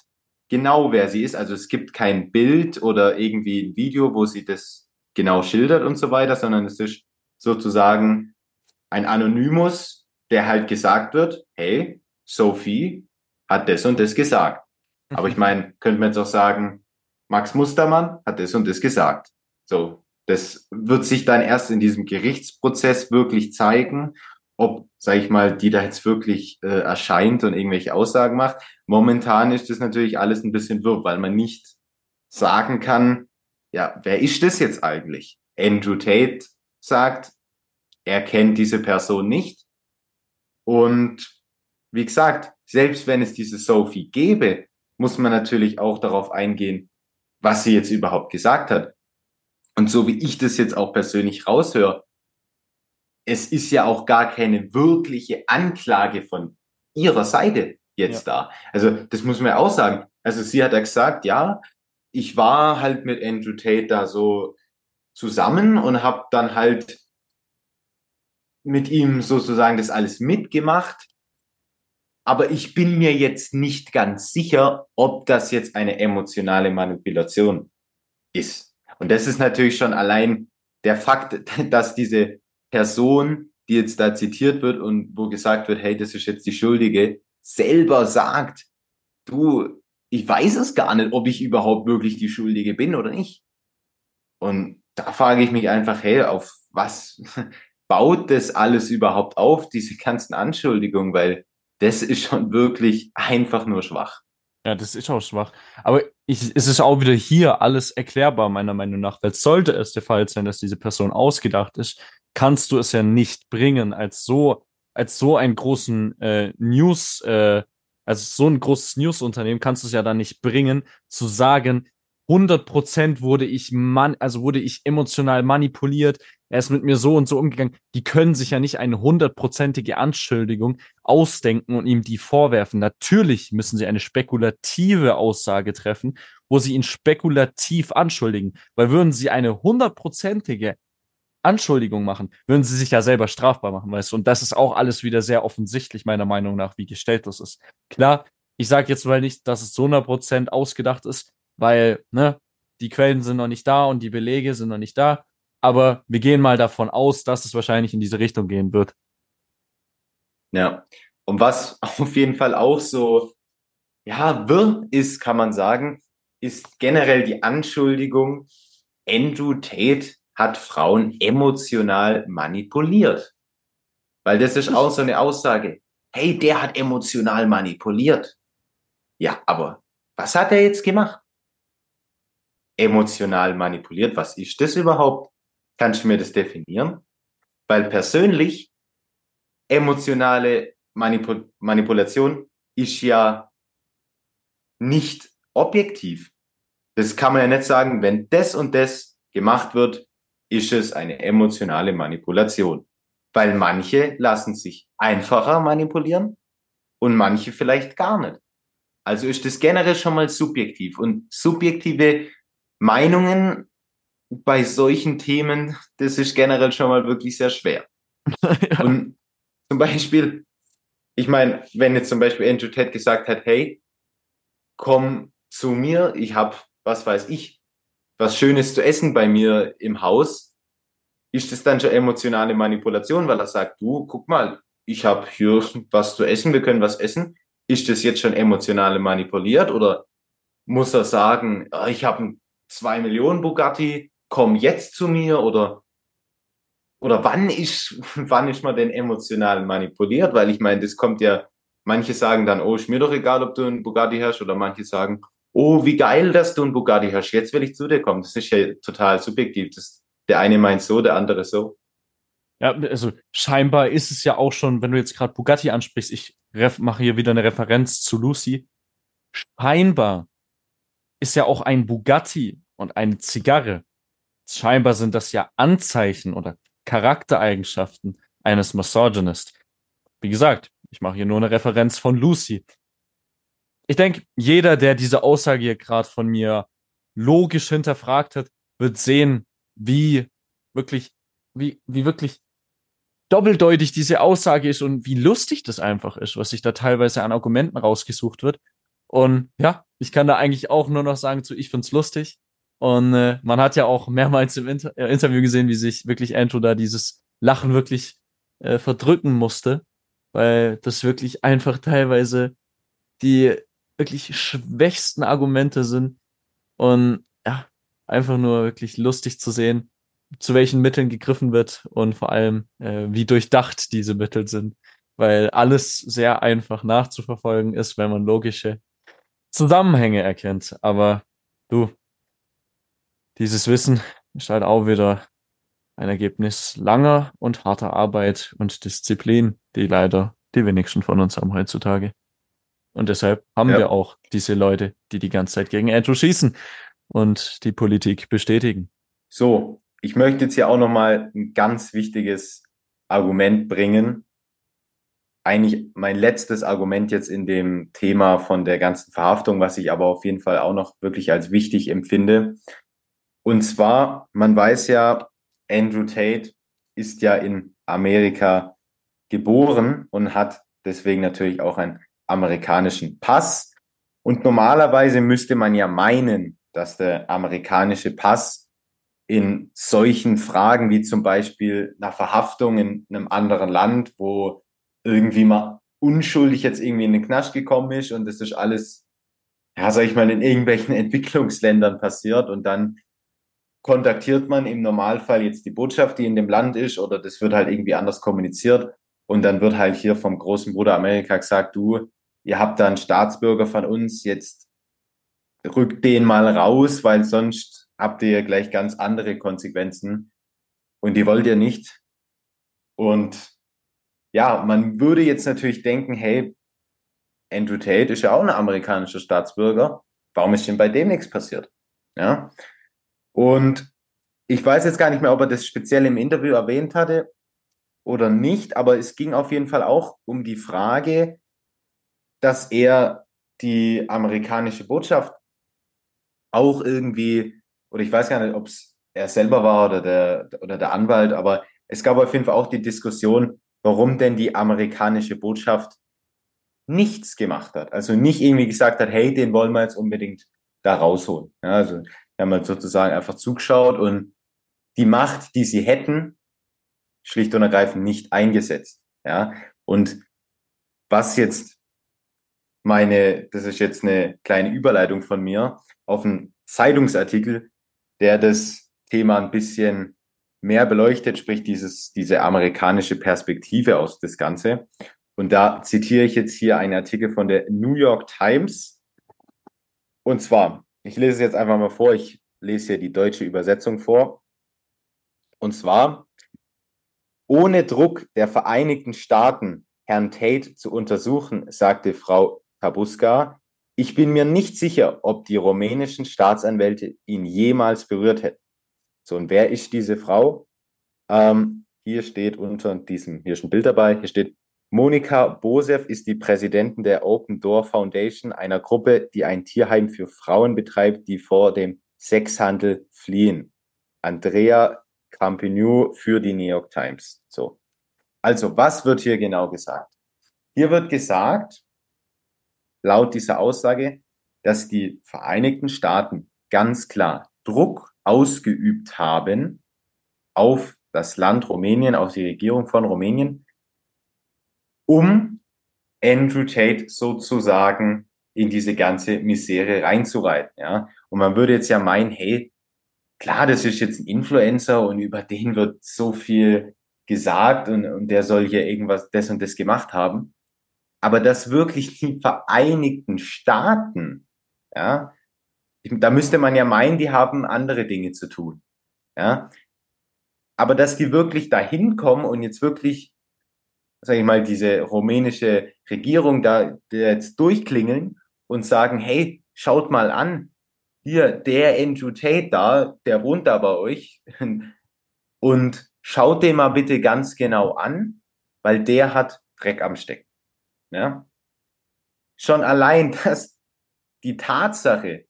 genau, wer sie ist, also es gibt kein Bild oder irgendwie ein Video, wo sie das genau schildert und so weiter, sondern es ist sozusagen ein Anonymus, der halt gesagt wird, hey, Sophie hat das und das gesagt. Aber ich meine, könnte man jetzt auch sagen, Max Mustermann hat das und das gesagt. So, das wird sich dann erst in diesem Gerichtsprozess wirklich zeigen, ob, sage ich mal, die da jetzt wirklich äh, erscheint und irgendwelche Aussagen macht. Momentan ist das natürlich alles ein bisschen wirr, weil man nicht sagen kann, ja, wer ist das jetzt eigentlich? Andrew Tate sagt, er kennt diese Person nicht. Und wie gesagt, selbst wenn es diese Sophie gäbe, muss man natürlich auch darauf eingehen, was sie jetzt überhaupt gesagt hat. Und so wie ich das jetzt auch persönlich raushöre, es ist ja auch gar keine wirkliche Anklage von ihrer Seite jetzt ja. da. Also das muss man ja auch sagen. Also sie hat ja gesagt, ja, ich war halt mit Andrew Tate da so zusammen und habe dann halt mit ihm sozusagen das alles mitgemacht. Aber ich bin mir jetzt nicht ganz sicher, ob das jetzt eine emotionale Manipulation ist. Und das ist natürlich schon allein der Fakt, dass diese Person, die jetzt da zitiert wird und wo gesagt wird, hey, das ist jetzt die Schuldige, selber sagt, du, ich weiß es gar nicht, ob ich überhaupt wirklich die Schuldige bin oder nicht. Und da frage ich mich einfach, hey, auf was baut das alles überhaupt auf, diese ganzen Anschuldigungen, weil das ist schon wirklich einfach nur schwach. Ja, das ist auch schwach. Aber ich, es ist auch wieder hier alles erklärbar, meiner Meinung nach. Weil sollte es der Fall sein, dass diese Person ausgedacht ist, kannst du es ja nicht bringen als so, als so einen großen äh, News, äh, also so ein großes News-Unternehmen kannst du es ja dann nicht bringen, zu sagen, 100% wurde ich man, also wurde ich emotional manipuliert. Er ist mit mir so und so umgegangen. Die können sich ja nicht eine hundertprozentige Anschuldigung ausdenken und ihm die vorwerfen. Natürlich müssen sie eine spekulative Aussage treffen, wo sie ihn spekulativ anschuldigen. Weil würden sie eine hundertprozentige Anschuldigung machen, würden sie sich ja selber strafbar machen, weißt du? Und das ist auch alles wieder sehr offensichtlich, meiner Meinung nach, wie gestellt das ist. Klar, ich sage jetzt mal nicht, dass es zu 100% ausgedacht ist, weil, ne, die Quellen sind noch nicht da und die Belege sind noch nicht da. Aber wir gehen mal davon aus, dass es wahrscheinlich in diese Richtung gehen wird. Ja. Und was auf jeden Fall auch so, ja, wirr ist, kann man sagen, ist generell die Anschuldigung, Andrew Tate hat Frauen emotional manipuliert. Weil das ist auch so eine Aussage. Hey, der hat emotional manipuliert. Ja, aber was hat er jetzt gemacht? Emotional manipuliert, was ist das überhaupt? Kannst du mir das definieren? Weil persönlich emotionale Manipul Manipulation ist ja nicht objektiv. Das kann man ja nicht sagen, wenn das und das gemacht wird, ist es eine emotionale Manipulation. Weil manche lassen sich einfacher manipulieren und manche vielleicht gar nicht. Also ist das generell schon mal subjektiv. Und subjektive Meinungen bei solchen Themen, das ist generell schon mal wirklich sehr schwer. ja. Und zum Beispiel, ich meine, wenn jetzt zum Beispiel Andrew Ted gesagt hat, hey, komm zu mir, ich habe, was weiß ich, was Schönes zu essen bei mir im Haus, ist das dann schon emotionale Manipulation, weil er sagt, du, guck mal, ich habe hier was zu essen, wir können was essen. Ist das jetzt schon emotionale manipuliert oder muss er sagen, oh, ich habe 2 Millionen Bugatti, komm jetzt zu mir oder oder wann ist wann ist man denn emotional manipuliert? Weil ich meine, das kommt ja, manche sagen dann, oh, ist mir doch egal, ob du einen Bugatti hast, oder manche sagen, oh, wie geil, dass du ein Bugatti hast, jetzt will ich zu dir kommen. Das ist ja total subjektiv. Das, der eine meint so, der andere so. Ja, also scheinbar ist es ja auch schon, wenn du jetzt gerade Bugatti ansprichst, ich mache hier wieder eine Referenz zu Lucy. Scheinbar ist ja auch ein Bugatti und eine Zigarre. Scheinbar sind das ja Anzeichen oder Charaktereigenschaften eines Misogynist. Wie gesagt, ich mache hier nur eine Referenz von Lucy ich denke, jeder, der diese Aussage hier gerade von mir logisch hinterfragt hat, wird sehen, wie wirklich, wie, wie wirklich doppeldeutig diese Aussage ist und wie lustig das einfach ist, was sich da teilweise an Argumenten rausgesucht wird. Und ja, ich kann da eigentlich auch nur noch sagen zu, ich find's lustig. Und äh, man hat ja auch mehrmals im Inter äh, Interview gesehen, wie sich wirklich Andrew da dieses Lachen wirklich äh, verdrücken musste, weil das wirklich einfach teilweise die wirklich schwächsten Argumente sind. Und ja, einfach nur wirklich lustig zu sehen, zu welchen Mitteln gegriffen wird und vor allem, äh, wie durchdacht diese Mittel sind. Weil alles sehr einfach nachzuverfolgen ist, wenn man logische Zusammenhänge erkennt. Aber du, dieses Wissen ist halt auch wieder ein Ergebnis langer und harter Arbeit und Disziplin, die leider die wenigsten von uns haben heutzutage. Und deshalb haben ja. wir auch diese Leute, die die ganze Zeit gegen Andrew schießen und die Politik bestätigen. So, ich möchte jetzt hier auch nochmal ein ganz wichtiges Argument bringen. Eigentlich mein letztes Argument jetzt in dem Thema von der ganzen Verhaftung, was ich aber auf jeden Fall auch noch wirklich als wichtig empfinde. Und zwar, man weiß ja, Andrew Tate ist ja in Amerika geboren und hat deswegen natürlich auch einen amerikanischen Pass. Und normalerweise müsste man ja meinen, dass der amerikanische Pass in solchen Fragen wie zum Beispiel einer Verhaftung in einem anderen Land, wo irgendwie mal unschuldig jetzt irgendwie in den Knast gekommen ist und das ist alles, ja, sag ich mal, in irgendwelchen Entwicklungsländern passiert und dann kontaktiert man im Normalfall jetzt die Botschaft, die in dem Land ist, oder das wird halt irgendwie anders kommuniziert. Und dann wird halt hier vom großen Bruder Amerika gesagt, du, ihr habt da einen Staatsbürger von uns, jetzt rückt den mal raus, weil sonst habt ihr gleich ganz andere Konsequenzen. Und die wollt ihr nicht. Und ja, man würde jetzt natürlich denken, hey, Andrew Tate ist ja auch ein amerikanischer Staatsbürger. Warum ist denn bei dem nichts passiert? Ja. Und ich weiß jetzt gar nicht mehr, ob er das speziell im Interview erwähnt hatte oder nicht, aber es ging auf jeden Fall auch um die Frage, dass er die amerikanische Botschaft auch irgendwie, oder ich weiß gar nicht, ob es er selber war oder der, oder der Anwalt, aber es gab auf jeden Fall auch die Diskussion, warum denn die amerikanische Botschaft nichts gemacht hat. Also nicht irgendwie gesagt hat, hey, den wollen wir jetzt unbedingt da rausholen. Ja, also wir haben halt sozusagen einfach zugeschaut und die Macht, die sie hätten, schlicht und ergreifend nicht eingesetzt. Ja, und was jetzt meine, das ist jetzt eine kleine Überleitung von mir auf einen Zeitungsartikel, der das Thema ein bisschen mehr beleuchtet, sprich dieses, diese amerikanische Perspektive aus das Ganze. Und da zitiere ich jetzt hier einen Artikel von der New York Times. Und zwar, ich lese es jetzt einfach mal vor. Ich lese hier die deutsche Übersetzung vor. Und zwar, ohne Druck der Vereinigten Staaten, Herrn Tate zu untersuchen, sagte Frau Kabuska, ich bin mir nicht sicher, ob die rumänischen Staatsanwälte ihn jemals berührt hätten. So, und wer ist diese Frau? Ähm, hier steht unter diesem, hier ist ein Bild dabei, hier steht Monika Bosev ist die Präsidentin der Open Door Foundation, einer Gruppe, die ein Tierheim für Frauen betreibt, die vor dem Sexhandel fliehen. Andrea Campinou für die New York Times. So. Also, was wird hier genau gesagt? Hier wird gesagt, laut dieser Aussage, dass die Vereinigten Staaten ganz klar Druck ausgeübt haben auf das Land Rumänien, auf die Regierung von Rumänien, um Andrew Tate sozusagen in diese ganze Misere reinzureiten. Ja? Und man würde jetzt ja meinen, hey, klar, das ist jetzt ein Influencer und über den wird so viel gesagt und, und der soll hier irgendwas, das und das gemacht haben. Aber dass wirklich die Vereinigten Staaten, ja, da müsste man ja meinen, die haben andere Dinge zu tun. Ja. Aber dass die wirklich dahin kommen und jetzt wirklich sage ich mal, diese rumänische Regierung da jetzt durchklingeln und sagen, hey, schaut mal an, hier, der Andrew Tate da, der wohnt da bei euch und schaut den mal bitte ganz genau an, weil der hat Dreck am Stecken. Ja? Schon allein, dass die Tatsache,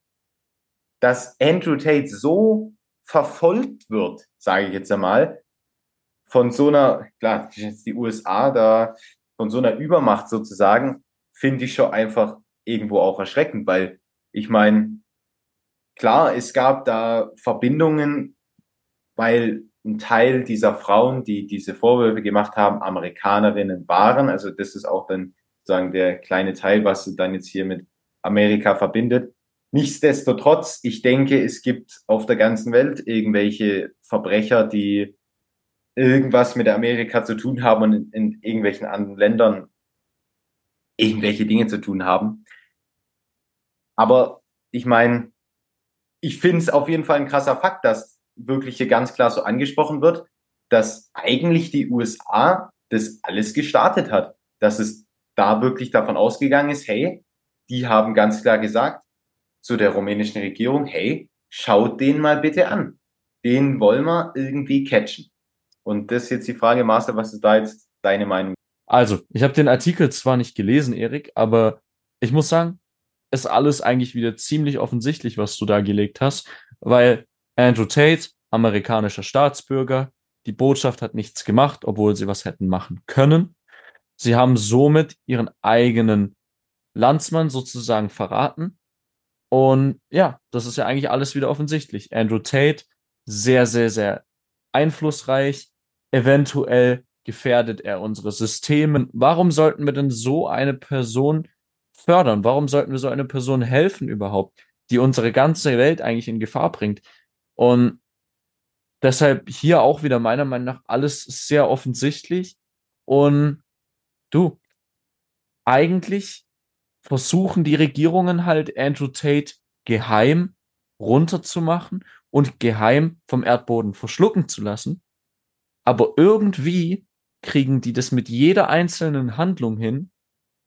dass Andrew Tate so verfolgt wird, sage ich jetzt einmal, von so einer, klar, die USA da, von so einer Übermacht sozusagen, finde ich schon einfach irgendwo auch erschreckend, weil ich meine, klar, es gab da Verbindungen, weil ein Teil dieser Frauen, die diese Vorwürfe gemacht haben, Amerikanerinnen waren. Also das ist auch dann sozusagen der kleine Teil, was du dann jetzt hier mit Amerika verbindet. Nichtsdestotrotz, ich denke, es gibt auf der ganzen Welt irgendwelche Verbrecher, die irgendwas mit Amerika zu tun haben und in, in irgendwelchen anderen Ländern irgendwelche Dinge zu tun haben. Aber ich meine, ich finde es auf jeden Fall ein krasser Fakt, dass wirklich hier ganz klar so angesprochen wird, dass eigentlich die USA das alles gestartet hat. Dass es da wirklich davon ausgegangen ist, hey, die haben ganz klar gesagt zu der rumänischen Regierung, hey, schaut den mal bitte an. Den wollen wir irgendwie catchen. Und das ist jetzt die Frage, Master, was ist da jetzt deine Meinung? Also, ich habe den Artikel zwar nicht gelesen, Erik, aber ich muss sagen, ist alles eigentlich wieder ziemlich offensichtlich, was du da gelegt hast, weil Andrew Tate, amerikanischer Staatsbürger, die Botschaft hat nichts gemacht, obwohl sie was hätten machen können. Sie haben somit ihren eigenen Landsmann sozusagen verraten. Und ja, das ist ja eigentlich alles wieder offensichtlich. Andrew Tate, sehr, sehr, sehr einflussreich. Eventuell gefährdet er unsere Systeme. Warum sollten wir denn so eine Person fördern? Warum sollten wir so eine Person helfen überhaupt, die unsere ganze Welt eigentlich in Gefahr bringt? Und deshalb hier auch wieder meiner Meinung nach alles sehr offensichtlich. Und du, eigentlich versuchen die Regierungen halt Andrew Tate geheim runterzumachen und geheim vom Erdboden verschlucken zu lassen. Aber irgendwie kriegen die das mit jeder einzelnen Handlung hin,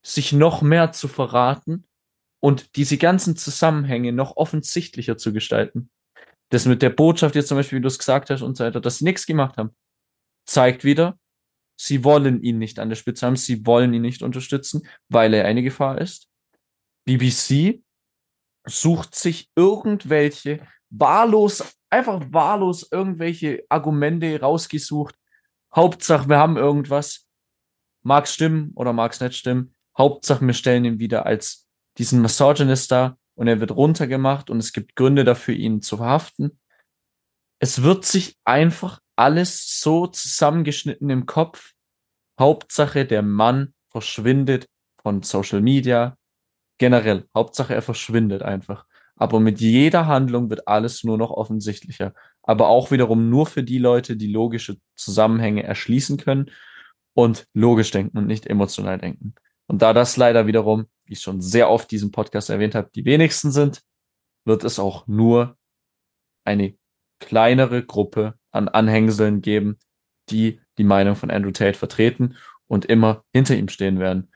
sich noch mehr zu verraten und diese ganzen Zusammenhänge noch offensichtlicher zu gestalten. Das mit der Botschaft jetzt zum Beispiel, wie du es gesagt hast und so weiter, dass sie nichts gemacht haben, zeigt wieder, sie wollen ihn nicht an der Spitze haben, sie wollen ihn nicht unterstützen, weil er eine Gefahr ist. BBC sucht sich irgendwelche wahllos, einfach wahllos irgendwelche Argumente rausgesucht. Hauptsache, wir haben irgendwas. Mag's stimmen oder mag's nicht stimmen. Hauptsache, wir stellen ihn wieder als diesen Misogynist da und er wird runtergemacht und es gibt Gründe dafür, ihn zu verhaften. Es wird sich einfach alles so zusammengeschnitten im Kopf. Hauptsache, der Mann verschwindet von Social Media. Generell. Hauptsache, er verschwindet einfach. Aber mit jeder Handlung wird alles nur noch offensichtlicher. Aber auch wiederum nur für die Leute, die logische Zusammenhänge erschließen können und logisch denken und nicht emotional denken. Und da das leider wiederum, wie ich schon sehr oft diesen Podcast erwähnt habe, die wenigsten sind, wird es auch nur eine kleinere Gruppe an Anhängseln geben, die die Meinung von Andrew Tate vertreten und immer hinter ihm stehen werden.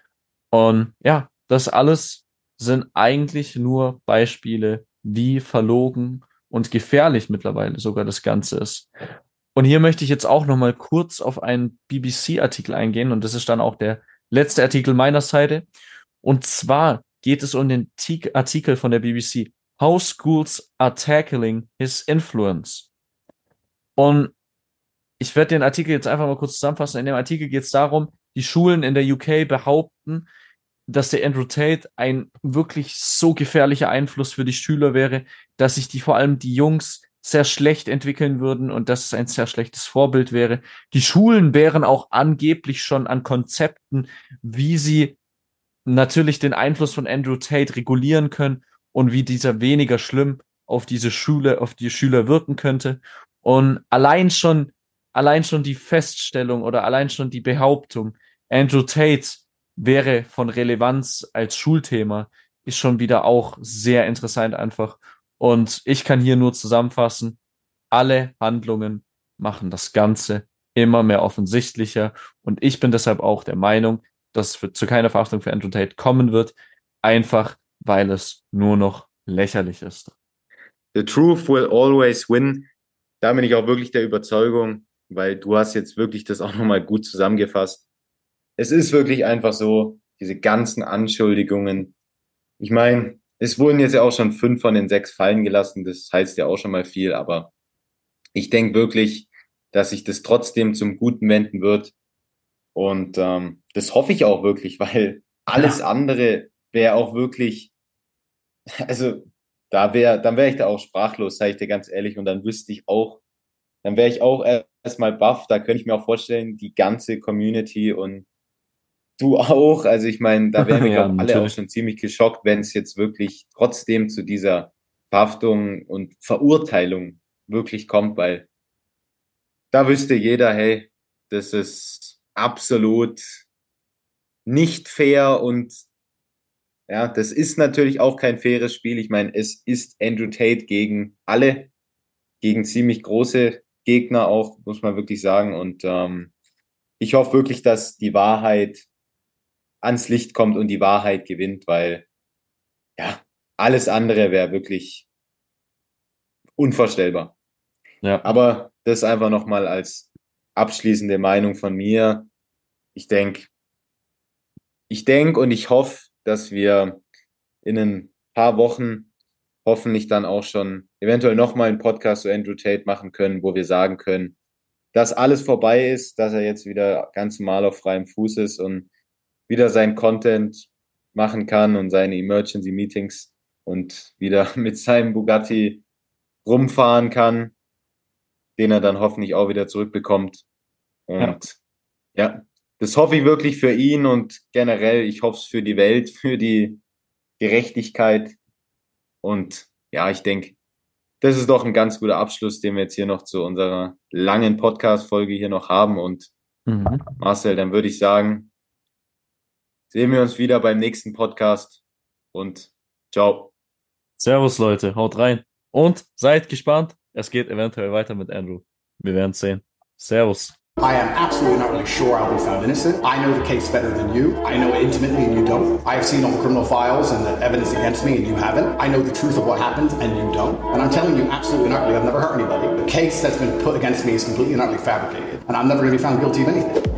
Und ja, das alles sind eigentlich nur Beispiele, wie verlogen und gefährlich mittlerweile sogar das Ganze ist. Und hier möchte ich jetzt auch noch mal kurz auf einen BBC-Artikel eingehen und das ist dann auch der letzte Artikel meiner Seite. Und zwar geht es um den Artikel von der BBC. How Schools are Tackling His Influence. Und ich werde den Artikel jetzt einfach mal kurz zusammenfassen. In dem Artikel geht es darum, die Schulen in der UK behaupten, dass der Andrew Tate ein wirklich so gefährlicher Einfluss für die Schüler wäre, dass sich die vor allem die Jungs sehr schlecht entwickeln würden und dass es ein sehr schlechtes Vorbild wäre. Die Schulen wären auch angeblich schon an Konzepten, wie sie natürlich den Einfluss von Andrew Tate regulieren können und wie dieser weniger schlimm auf diese Schule, auf die Schüler wirken könnte. Und allein schon, allein schon die Feststellung oder allein schon die Behauptung, Andrew Tate wäre von Relevanz als Schulthema, ist schon wieder auch sehr interessant einfach. Und ich kann hier nur zusammenfassen, alle Handlungen machen das Ganze immer mehr offensichtlicher. Und ich bin deshalb auch der Meinung, dass es zu keiner Verhaftung für Andrew Tate kommen wird, einfach weil es nur noch lächerlich ist. The truth will always win. Da bin ich auch wirklich der Überzeugung, weil du hast jetzt wirklich das auch nochmal gut zusammengefasst es ist wirklich einfach so, diese ganzen Anschuldigungen. Ich meine, es wurden jetzt ja auch schon fünf von den sechs fallen gelassen, das heißt ja auch schon mal viel, aber ich denke wirklich, dass sich das trotzdem zum Guten wenden wird. Und ähm, das hoffe ich auch wirklich, weil alles andere wäre auch wirklich, also da wäre, dann wäre ich da auch sprachlos, sage ich dir ganz ehrlich, und dann wüsste ich auch, dann wäre ich auch erstmal baff, da könnte ich mir auch vorstellen, die ganze Community und du auch. Also ich meine, da wären wir Ja, glaub, alle auch schon ziemlich geschockt, wenn es jetzt wirklich trotzdem zu dieser Verhaftung und Verurteilung wirklich kommt, weil da wüsste jeder, hey, das ist absolut nicht fair und ja, das ist natürlich auch kein faires Spiel. Ich meine, es ist Andrew Tate gegen alle, gegen ziemlich große Gegner auch, muss man wirklich sagen. Und ähm, ich hoffe wirklich, dass die Wahrheit ans Licht kommt und die Wahrheit gewinnt, weil ja, alles andere wäre wirklich unvorstellbar. Ja. Aber das einfach nochmal als abschließende Meinung von mir. Ich denke, ich denke und ich hoffe, dass wir in ein paar Wochen hoffentlich dann auch schon eventuell nochmal einen Podcast zu Andrew Tate machen können, wo wir sagen können, dass alles vorbei ist, dass er jetzt wieder ganz normal auf freiem Fuß ist und wieder sein Content machen kann und seine Emergency Meetings und wieder mit seinem Bugatti rumfahren kann, den er dann hoffentlich auch wieder zurückbekommt. Und ja, ja das hoffe ich wirklich für ihn und generell, ich hoffe es für die Welt, für die Gerechtigkeit. Und ja, ich denke, das ist doch ein ganz guter Abschluss, den wir jetzt hier noch zu unserer langen Podcast-Folge hier noch haben. Und Mhm. Marcel, dann würde ich sagen, sehen wir uns wieder beim nächsten Podcast und ciao. Servus, Leute, haut rein. Und seid gespannt, es geht eventuell weiter mit Andrew. Wir werden sehen. Servus. I am absolutely not really sure I'll be found innocent. I know the case better than you. I know it intimately and you don't. I have seen all the criminal files and the evidence against me and you haven't. I know the truth of what happened and you don't. And I'm telling you absolutely and utterly, I've never hurt anybody. The case that's been put against me is completely and utterly fabricated. And I'm never going to be found guilty of anything.